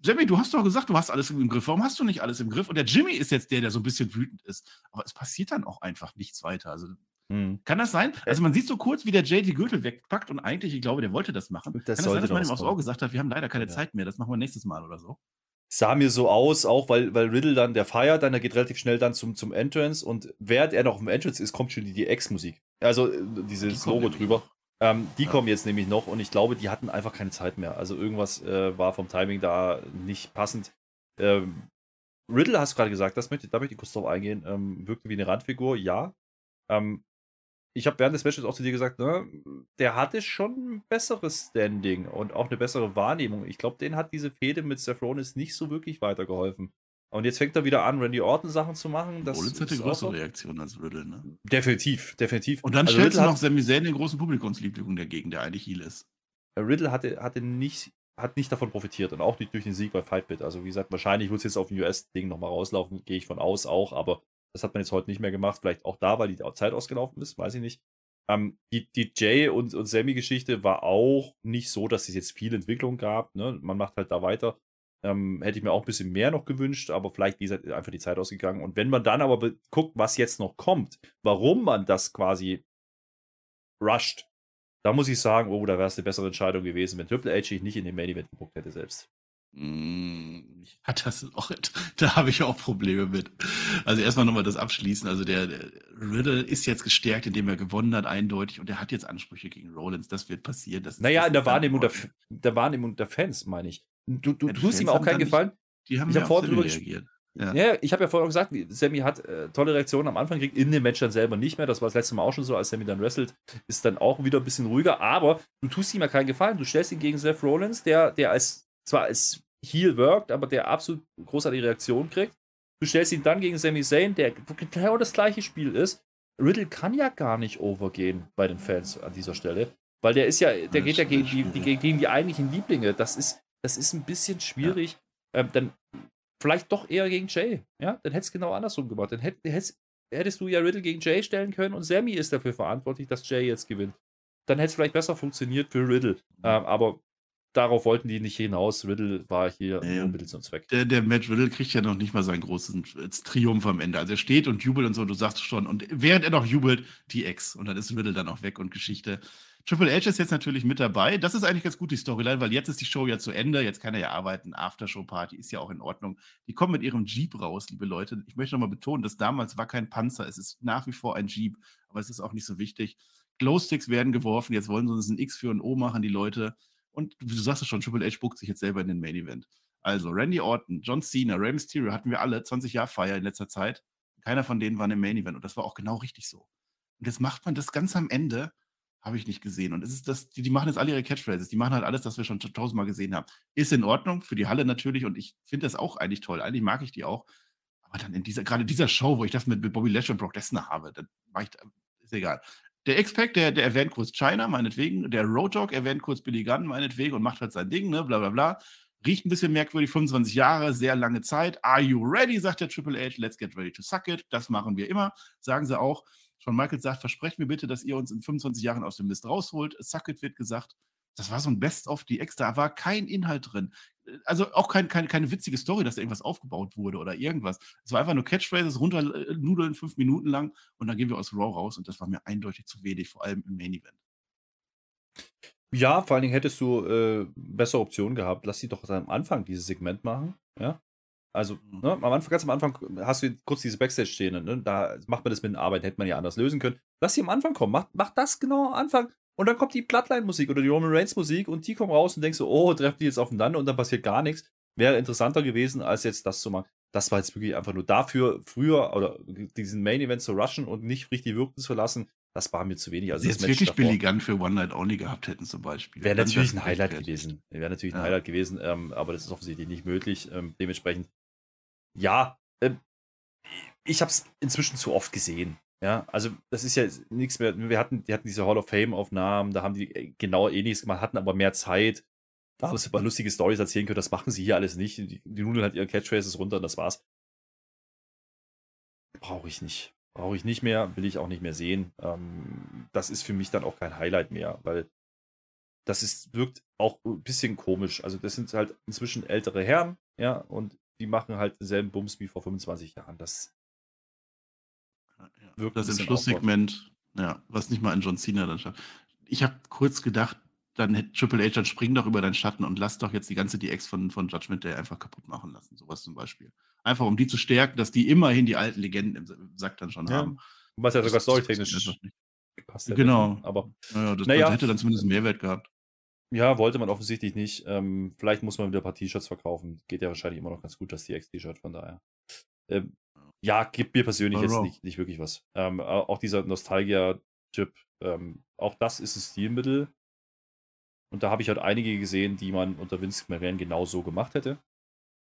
Sammy, du hast doch gesagt, du hast alles im Griff. Warum hast du nicht alles im Griff? Und der Jimmy ist jetzt der, der so ein bisschen wütend ist. Aber es passiert dann auch einfach nichts weiter. Also hm. Kann das sein? Also man sieht so kurz, wie der Jay die Gürtel wegpackt und eigentlich, ich glaube, der wollte das machen. Das Kann das sein, dass man ihm aufs Ohr gesagt hat, wir haben leider keine ja. Zeit mehr, das machen wir nächstes Mal oder so? Sah mir so aus, auch weil, weil Riddle dann, der feiert dann, der geht relativ schnell dann zum, zum Entrance und während er noch im Entrance ist, kommt schon die, Ex-Musik. Also äh, dieses die Logo drüber. Ähm, die ja. kommen jetzt nämlich noch und ich glaube, die hatten einfach keine Zeit mehr. Also irgendwas äh, war vom Timing da nicht passend. Ähm, Riddle hast du gerade gesagt, das möchte, da möchte ich kurz drauf eingehen, ähm, wirkte wie eine Randfigur, ja. Ähm, ich habe während des Matches auch zu dir gesagt, ne, der hatte schon ein besseres Standing und auch eine bessere Wahrnehmung. Ich glaube, den hat diese Fehde mit Seth Rollins nicht so wirklich weitergeholfen. Und jetzt fängt er wieder an, Randy Orton Sachen zu machen. Das Rollins hatte größere Reaktion als Riddle, ne? Definitiv, definitiv. Und dann also stellst du noch Sami Zayn den großen Publikumsliebling dagegen, der eigentlich Heal ist. Riddle hatte, hatte nicht, hat nicht davon profitiert und auch nicht durch den Sieg bei Fightbit. Also wie gesagt, wahrscheinlich wird es jetzt auf dem US-Ding nochmal rauslaufen, gehe ich von aus auch, aber das hat man jetzt heute nicht mehr gemacht. Vielleicht auch da, weil die Zeit ausgelaufen ist, weiß ich nicht. Ähm, die, die Jay und, und Sammy-Geschichte war auch nicht so, dass es jetzt viel Entwicklung gab. Ne? Man macht halt da weiter. Ähm, hätte ich mir auch ein bisschen mehr noch gewünscht, aber vielleicht ist einfach die Zeit ausgegangen. Und wenn man dann aber guckt, was jetzt noch kommt, warum man das quasi rusht, da muss ich sagen, oh, da wäre es eine bessere Entscheidung gewesen, wenn Triple H sich nicht in den Main Event geguckt hätte selbst. Hm, *laughs* ja, das ist auch, da habe ich auch Probleme mit. Also erstmal nochmal das abschließen. Also der, der, Riddle ist jetzt gestärkt, indem er gewonnen hat, eindeutig, und er hat jetzt Ansprüche gegen Rollins. Das wird passieren. Das, naja, das in der Wahrnehmung der, der, Wahrnehmung der Fans, meine ich. Du, du ja, tust ihm auch keinen Gefallen. Nicht, die haben ich ja vorher drüber reagiert. Ja. ja, ich habe ja vorher gesagt, Sammy hat äh, tolle Reaktionen am Anfang gekriegt, in dem Match dann selber nicht mehr. Das war das letzte Mal auch schon so, als Sammy dann wrestelt, ist dann auch wieder ein bisschen ruhiger. Aber du tust ihm ja keinen Gefallen. Du stellst ihn gegen Seth Rollins, der, der als zwar als Heal worked, aber der absolut großartige Reaktion kriegt. Du stellst ihn dann gegen Sami Zayn, der genau das gleiche Spiel ist. Riddle kann ja gar nicht overgehen bei den Fans an dieser Stelle. Weil der ist ja, der geht ja gegen die, die, gegen die eigentlichen Lieblinge. Das ist, das ist ein bisschen schwierig. Ja. Ähm, dann vielleicht doch eher gegen Jay. Ja, dann hättest du genau andersrum gemacht. Dann hättest, hättest du ja Riddle gegen Jay stellen können und Sammy ist dafür verantwortlich, dass Jay jetzt gewinnt. Dann hätte es vielleicht besser funktioniert für Riddle. Ähm, aber darauf wollten die nicht hinaus. Riddle war hier ja, Mittel zum Zweck. Der, der Matt Riddle kriegt ja noch nicht mal seinen großen Triumph am Ende. Also er steht und jubelt und so, du sagst schon. Und während er noch jubelt, die Ex. Und dann ist Riddle dann auch weg und Geschichte. Triple H ist jetzt natürlich mit dabei. Das ist eigentlich ganz gut, die Storyline, weil jetzt ist die Show ja zu Ende. Jetzt kann er ja arbeiten. Aftershow-Party ist ja auch in Ordnung. Die kommen mit ihrem Jeep raus, liebe Leute. Ich möchte nochmal betonen, dass damals war kein Panzer. Es ist nach wie vor ein Jeep, aber es ist auch nicht so wichtig. Glowsticks werden geworfen. Jetzt wollen sie uns ein X für ein O machen, die Leute. Und du sagst es schon, Triple H buckt sich jetzt selber in den Main Event. Also Randy Orton, John Cena, Rey Mysterio hatten wir alle 20 Jahre Feier in letzter Zeit. Keiner von denen war im Main Event und das war auch genau richtig so. Und jetzt macht man das ganz am Ende habe ich nicht gesehen. Und es ist das, die, die, machen jetzt alle ihre Catchphrases, die machen halt alles, das wir schon tausendmal gesehen haben. Ist in Ordnung für die Halle natürlich und ich finde das auch eigentlich toll. Eigentlich mag ich die auch. Aber dann in dieser, gerade dieser Show, wo ich das mit, Bobby Lashley und Brock Lesnar habe, dann mache ich, ist egal. Der X-Pac, der, der erwähnt kurz China, meinetwegen. Der Road Dog erwähnt kurz Billy Gunn, meinetwegen, und macht halt sein Ding, ne, bla bla bla. Riecht ein bisschen merkwürdig, 25 Jahre, sehr lange Zeit. Are you ready, sagt der Triple H. Let's get ready to suck it. Das machen wir immer, sagen sie auch. Shawn Michaels sagt, versprecht mir bitte, dass ihr uns in 25 Jahren aus dem Mist rausholt. Suck it wird gesagt. Das war so ein Best-of, die extra, war kein Inhalt drin. Also auch kein, kein, keine witzige Story, dass da irgendwas aufgebaut wurde oder irgendwas. Es war einfach nur Catchphrases, runternudeln, fünf Minuten lang und dann gehen wir aus Raw raus und das war mir eindeutig zu wenig, vor allem im Main Event. Ja, vor allen Dingen hättest du äh, bessere Optionen gehabt. Lass sie doch am Anfang dieses Segment machen. Ja, also, mhm. ne, am Anfang, ganz am Anfang hast du kurz diese Backstage-Szene, ne? Da macht man das mit den Arbeiten, hätte man ja anders lösen können. Lass sie am Anfang kommen, mach, mach das genau am Anfang. Und dann kommt die Bloodline-Musik oder die Roman Reigns-Musik und die kommen raus und denkst so, oh, treffen die jetzt aufeinander und dann passiert gar nichts. Wäre interessanter gewesen, als jetzt das zu machen. Das war jetzt wirklich einfach nur dafür, früher oder diesen Main-Event zu rushen und nicht richtig wirken zu lassen. Das war mir zu wenig. Also jetzt wirklich Billy Gunn für One Night Only gehabt hätten zum Beispiel. Wäre natürlich ein Highlight gewesen. Wäre natürlich ein Highlight gewesen, ähm, aber das ist offensichtlich nicht möglich. Ähm, dementsprechend ja, äh, ich habe es inzwischen zu oft gesehen. Ja, also das ist ja nichts mehr. Wir hatten, die hatten diese Hall of Fame-Aufnahmen, da haben die äh, genau ähnliches gemacht, hatten aber mehr Zeit. Da haben sie aber lustige Stories erzählen können. Das machen sie hier alles nicht. Die, die nudeln halt ihre Catchphrases runter und das war's. Brauche ich nicht. Brauche ich nicht mehr, will ich auch nicht mehr sehen. Ähm, das ist für mich dann auch kein Highlight mehr, weil das ist, wirkt auch ein bisschen komisch. Also, das sind halt inzwischen ältere Herren, ja, und die machen halt denselben Bums wie vor 25 Jahren. Das wirkt Das Entschlusssegment, ja, was nicht mal ein John Cena dann schafft. Ich habe kurz gedacht, dann hätte Triple H, dann spring doch über deinen Schatten und lass doch jetzt die ganze DX von, von Judgment Day einfach kaputt machen lassen. Sowas zum Beispiel. Einfach um die zu stärken, dass die immerhin die alten Legenden im Sack dann schon ja. haben. Was ja sogar storytechnisch gepasst hätte. Genau. Aber ja, das, naja, hätte dann zumindest einen Mehrwert gehabt. Ja, wollte man offensichtlich nicht. Ähm, vielleicht muss man wieder ein paar T-Shirts verkaufen. Geht ja wahrscheinlich immer noch ganz gut, das TX-T-Shirt, von daher. Ähm, ja, gibt mir persönlich jetzt nicht, nicht wirklich was. Ähm, auch dieser Nostalgia-Chip, ähm, auch das ist ein Stilmittel. Und da habe ich halt einige gesehen, die man unter Vince McMahon genau so gemacht hätte.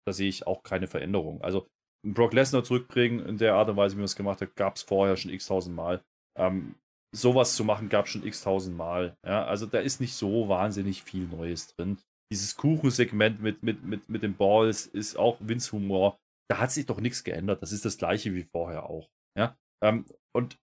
Da sehe ich auch keine Veränderung. Also Brock Lesnar zurückbringen in der Art und Weise, wie man es gemacht hat, gab es vorher schon x-tausend Mal. Ähm, sowas zu machen, gab es schon x-tausend Mal. Ja, also da ist nicht so wahnsinnig viel Neues drin. Dieses Kuchensegment mit, mit, mit, mit den Balls ist auch Vince-Humor. Da hat sich doch nichts geändert. Das ist das gleiche wie vorher auch. Ja? Ähm, und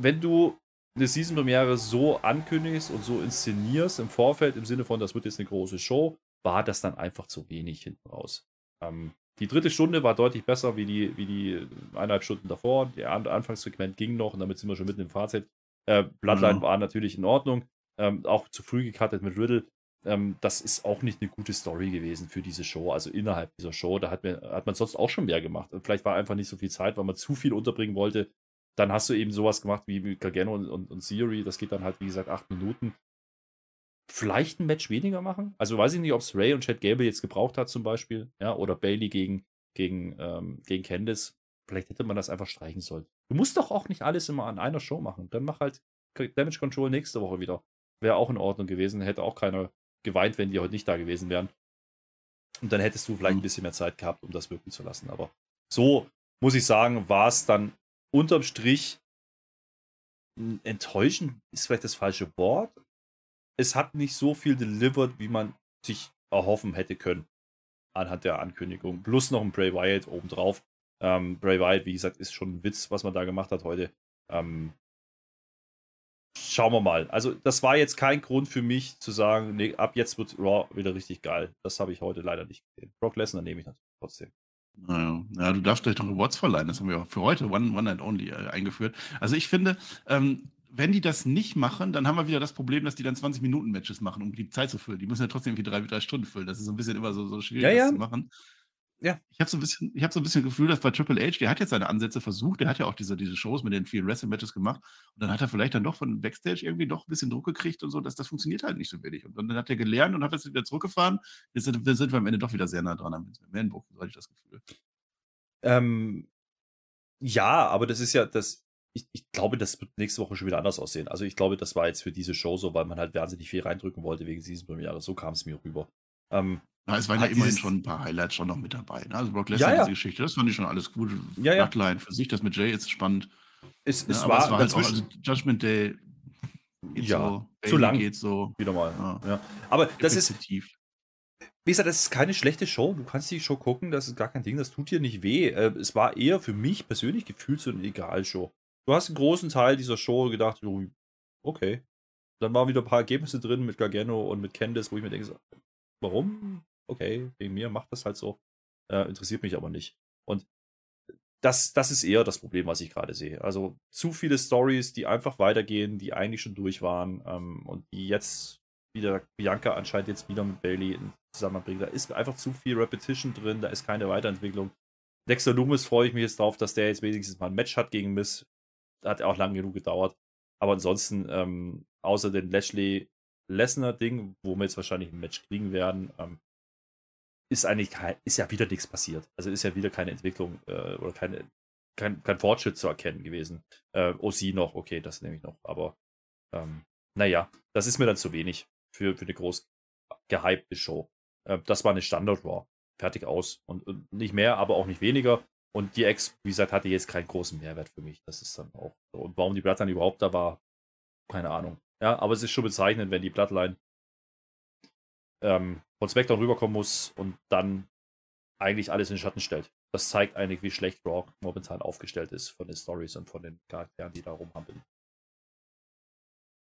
wenn du eine Season-Premiere so ankündigst und so inszenierst im Vorfeld, im Sinne von, das wird jetzt eine große Show, war das dann einfach zu wenig hinten raus. Ähm, die dritte Stunde war deutlich besser wie die, wie die eineinhalb Stunden davor. Der Anfangssegment ging noch und damit sind wir schon mitten im Fazit. Äh, Bloodline mhm. war natürlich in Ordnung. Ähm, auch zu früh gecuttet mit Riddle. Ähm, das ist auch nicht eine gute Story gewesen für diese Show. Also innerhalb dieser Show, da hat, man, hat man sonst auch schon mehr gemacht. Und vielleicht war einfach nicht so viel Zeit, weil man zu viel unterbringen wollte. Dann hast du eben sowas gemacht wie Gargano und, und, und Theory. Das geht dann halt, wie gesagt, acht Minuten vielleicht ein Match weniger machen. Also weiß ich nicht, ob es Ray und Chad Gable jetzt gebraucht hat zum Beispiel, ja, oder Bailey gegen, gegen, ähm, gegen Candice. Vielleicht hätte man das einfach streichen sollen. Du musst doch auch nicht alles immer an einer Show machen. Dann mach halt Damage Control nächste Woche wieder. Wäre auch in Ordnung gewesen. Hätte auch keiner geweint, wenn die heute nicht da gewesen wären. Und dann hättest du vielleicht ein mhm. bisschen mehr Zeit gehabt, um das wirken zu lassen. Aber so muss ich sagen, war es dann unterm Strich enttäuschend, ist vielleicht das falsche Wort, es hat nicht so viel delivered, wie man sich erhoffen hätte können. Anhand der Ankündigung. Plus noch ein Bray Wyatt obendrauf. Ähm, Bray Wyatt, wie gesagt, ist schon ein Witz, was man da gemacht hat heute. Ähm, schauen wir mal. Also, das war jetzt kein Grund für mich zu sagen, nee, ab jetzt wird Raw wieder richtig geil. Das habe ich heute leider nicht gesehen. Brock Lesnar nehme ich natürlich trotzdem. Naja, ja, du darfst vielleicht noch Awards verleihen. Das haben wir auch für heute One, One Night Only äh, eingeführt. Also ich finde, ähm, wenn die das nicht machen, dann haben wir wieder das Problem, dass die dann 20-Minuten-Matches machen, um die Zeit zu füllen. Die müssen ja trotzdem irgendwie drei, drei Stunden füllen. Das ist so ein bisschen immer so, so schwierig, ja, ja. zu machen. Ja. Ich habe so, ein bisschen, hab so ein bisschen Gefühl, dass bei Triple H, der hat jetzt seine Ansätze versucht, der hat ja auch diese, diese Shows mit den vielen Wrestling-Matches gemacht und dann hat er vielleicht dann doch von Backstage irgendwie doch ein bisschen Druck gekriegt und so, dass das funktioniert halt nicht so wenig. Und dann hat er gelernt und hat das wieder zurückgefahren. Jetzt sind, sind wir am Ende doch wieder sehr nah dran am Man-Book, so hatte ich das Gefühl. Ähm, ja, aber das ist ja, das, ich, ich, glaube, das wird nächste Woche schon wieder anders aussehen. Also ich glaube, das war jetzt für diese Show so, weil man halt wahnsinnig viel reindrücken wollte wegen Season Premiere. So kam es mir rüber. Ähm, ja, es waren ja immerhin schon ein paar Highlights schon noch mit dabei. Ne? Also Brock Lesnar, ja, ja. diese Geschichte, das fand ich schon alles gut. Ja, ja. Bloodline für sich, das mit Jay ist spannend. Es, es, ja, war, es war halt auch, also Judgment Day ja, so, zu lang. Geht so. Wieder mal. Ja. ja. Aber das ist. Wie gesagt, das ist keine schlechte Show. Du kannst die Show gucken, das ist gar kein Ding, das tut dir nicht weh. Äh, es war eher für mich persönlich gefühlt so eine Egal-Show. Du hast einen großen Teil dieser Show gedacht, okay. Dann waren wieder ein paar Ergebnisse drin mit Gargano und mit Candice, wo ich mir denke, warum? Okay, wegen mir macht das halt so. Äh, interessiert mich aber nicht. Und das, das ist eher das Problem, was ich gerade sehe. Also zu viele Stories, die einfach weitergehen, die eigentlich schon durch waren ähm, und die jetzt wieder Bianca anscheinend jetzt wieder mit Bailey zusammenbringt. Da ist einfach zu viel Repetition drin, da ist keine Weiterentwicklung. Dexter Loomis freue ich mich jetzt drauf, dass der jetzt wenigstens mal ein Match hat gegen Miss. Hat auch lang genug gedauert. Aber ansonsten, ähm, außer den Lashley Lesnar-Ding, wo wir jetzt wahrscheinlich ein Match kriegen werden, ähm, ist eigentlich kein, ist ja wieder nichts passiert. Also ist ja wieder keine Entwicklung äh, oder keine, kein, kein Fortschritt zu erkennen gewesen. Äh, OC noch, okay, das nehme ich noch. Aber ähm, naja, das ist mir dann zu wenig für, für eine groß gehypte Show. Äh, das war eine Standard-Raw. Fertig aus. Und, und, nicht mehr, aber auch nicht weniger. Und die Ex, wie gesagt, hatte jetzt keinen großen Mehrwert für mich. Das ist dann auch so. Und warum die Bloodline überhaupt da war, keine Ahnung. Ja, aber es ist schon bezeichnend, wenn die Bloodline ähm, von SmackDown rüberkommen muss und dann eigentlich alles in den Schatten stellt. Das zeigt eigentlich, wie schlecht Raw momentan aufgestellt ist von den Stories und von den Charakteren, die da rumhampeln.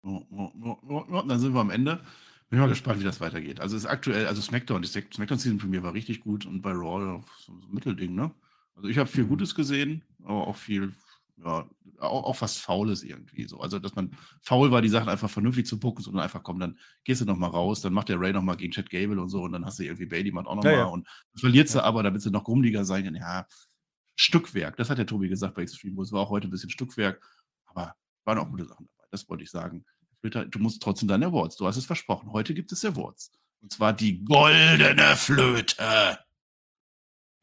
Oh, oh, oh, dann sind wir am Ende. Bin mal gespannt, wie das weitergeht. Also es ist aktuell, also SmackDown, die SmackDown-Season für mich war richtig gut und bei Raw so ein Mittelding, ne? Also ich habe viel mhm. Gutes gesehen, aber auch viel ja, auch, auch was Faules irgendwie so. Also, dass man faul war, die Sachen einfach vernünftig zu bucken, sondern einfach, komm, dann gehst du noch mal raus, dann macht der Ray noch mal gegen Chad Gable und so und dann hast du irgendwie Bailey macht auch noch ja, ja. und verliert sie ja. aber, damit sie noch grummeliger sein kann. Ja, Stückwerk, das hat der Tobi gesagt bei Extreme, es war auch heute ein bisschen Stückwerk, aber waren auch gute Sachen dabei, das wollte ich sagen. Du musst trotzdem deine Awards, du hast es versprochen, heute gibt es Awards. Und zwar die goldene Flöte.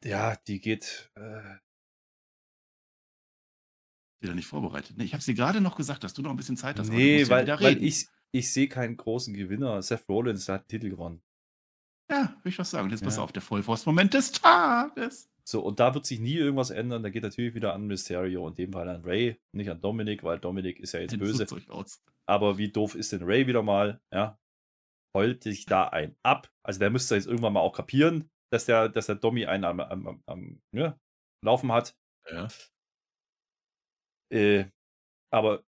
Ja, die geht, äh, wieder nicht vorbereitet. Ne? Ich habe es dir gerade noch gesagt, dass du noch ein bisschen Zeit hast. Nee, weil, ja weil ich, ich sehe keinen großen Gewinner. Seth Rollins, hat den Titel gewonnen. Ja, will ich was sagen. Und jetzt ja. pass auf, der Vollforst-Moment des Tages. So, und da wird sich nie irgendwas ändern. Da geht natürlich wieder an Mysterio und dem Fall an Ray, nicht an Dominik, weil Dominik ist ja jetzt *laughs* böse. Aber wie doof ist denn Ray wieder mal? Ja, heult sich da ein ab. Also der müsste jetzt irgendwann mal auch kapieren, dass der, dass der Domi einen am, am, am, am ja, Laufen hat. Ja. Äh, aber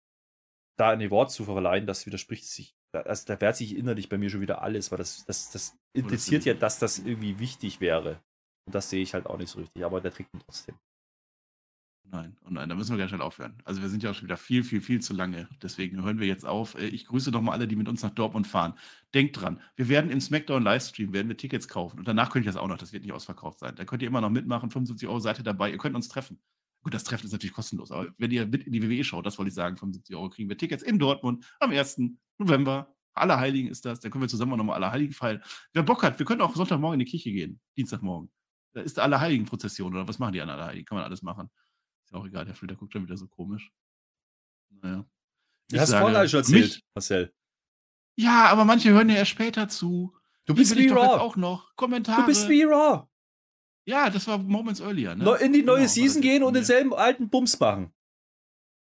da ein Award zu verleihen, das widerspricht sich. Also da wehrt sich innerlich bei mir schon wieder alles, weil das, das, das impliziert ja, dass das irgendwie wichtig wäre. Und das sehe ich halt auch nicht so richtig, aber der trägt ihn trotzdem. Nein, und oh nein, da müssen wir ganz schnell aufhören. Also wir sind ja auch schon wieder viel, viel, viel zu lange. Deswegen hören wir jetzt auf. Äh, ich grüße nochmal alle, die mit uns nach Dortmund fahren. Denkt dran, wir werden im Smackdown Livestream, werden wir Tickets kaufen. Und danach könnt ihr das auch noch, das wird nicht ausverkauft sein. Da könnt ihr immer noch mitmachen, 75 Euro seid ihr dabei, ihr könnt uns treffen. Gut, das Treffen ist natürlich kostenlos, aber wenn ihr mit in die WWE schaut, das wollte ich sagen, 75 Euro kriegen wir Tickets in Dortmund am 1. November. Allerheiligen ist das. Dann können wir zusammen nochmal Allerheiligen feiern. Wer Bock hat, wir können auch Sonntagmorgen in die Kirche gehen. Dienstagmorgen. Da ist der Allerheiligen-Prozession oder was machen die an Allerheiligen? Kann man alles machen. Ist ja auch egal, der Filter guckt schon wieder so komisch. Naja. Du hast vorhin schon erzählt, mich, Marcel. Ja, aber manche hören ja erst später zu. Du bist wie Raw. auch noch. Kommentare. Du bist wie Raw. Ja, das war Moments Earlier. Ne? In die neue genau, Season gehen und denselben alten Bums machen.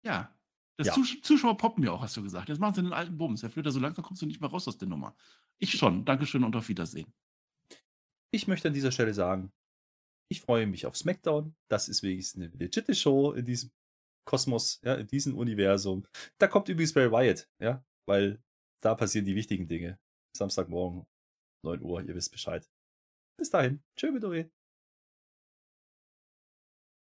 Ja. Das ja. Zuschauer poppen ja auch, hast du gesagt. Jetzt machen sie den alten Bums. Herr Flöter, so langsam kommst du nicht mehr raus aus der Nummer. Ich schon. Dankeschön und auf Wiedersehen. Ich möchte an dieser Stelle sagen, ich freue mich auf SmackDown. Das ist wenigstens eine legitime Show in diesem Kosmos, ja, in diesem Universum. Da kommt übrigens Bray Wyatt, ja, weil da passieren die wichtigen Dinge. Samstagmorgen, 9 Uhr, ihr wisst Bescheid. Bis dahin. Tschö, Midori.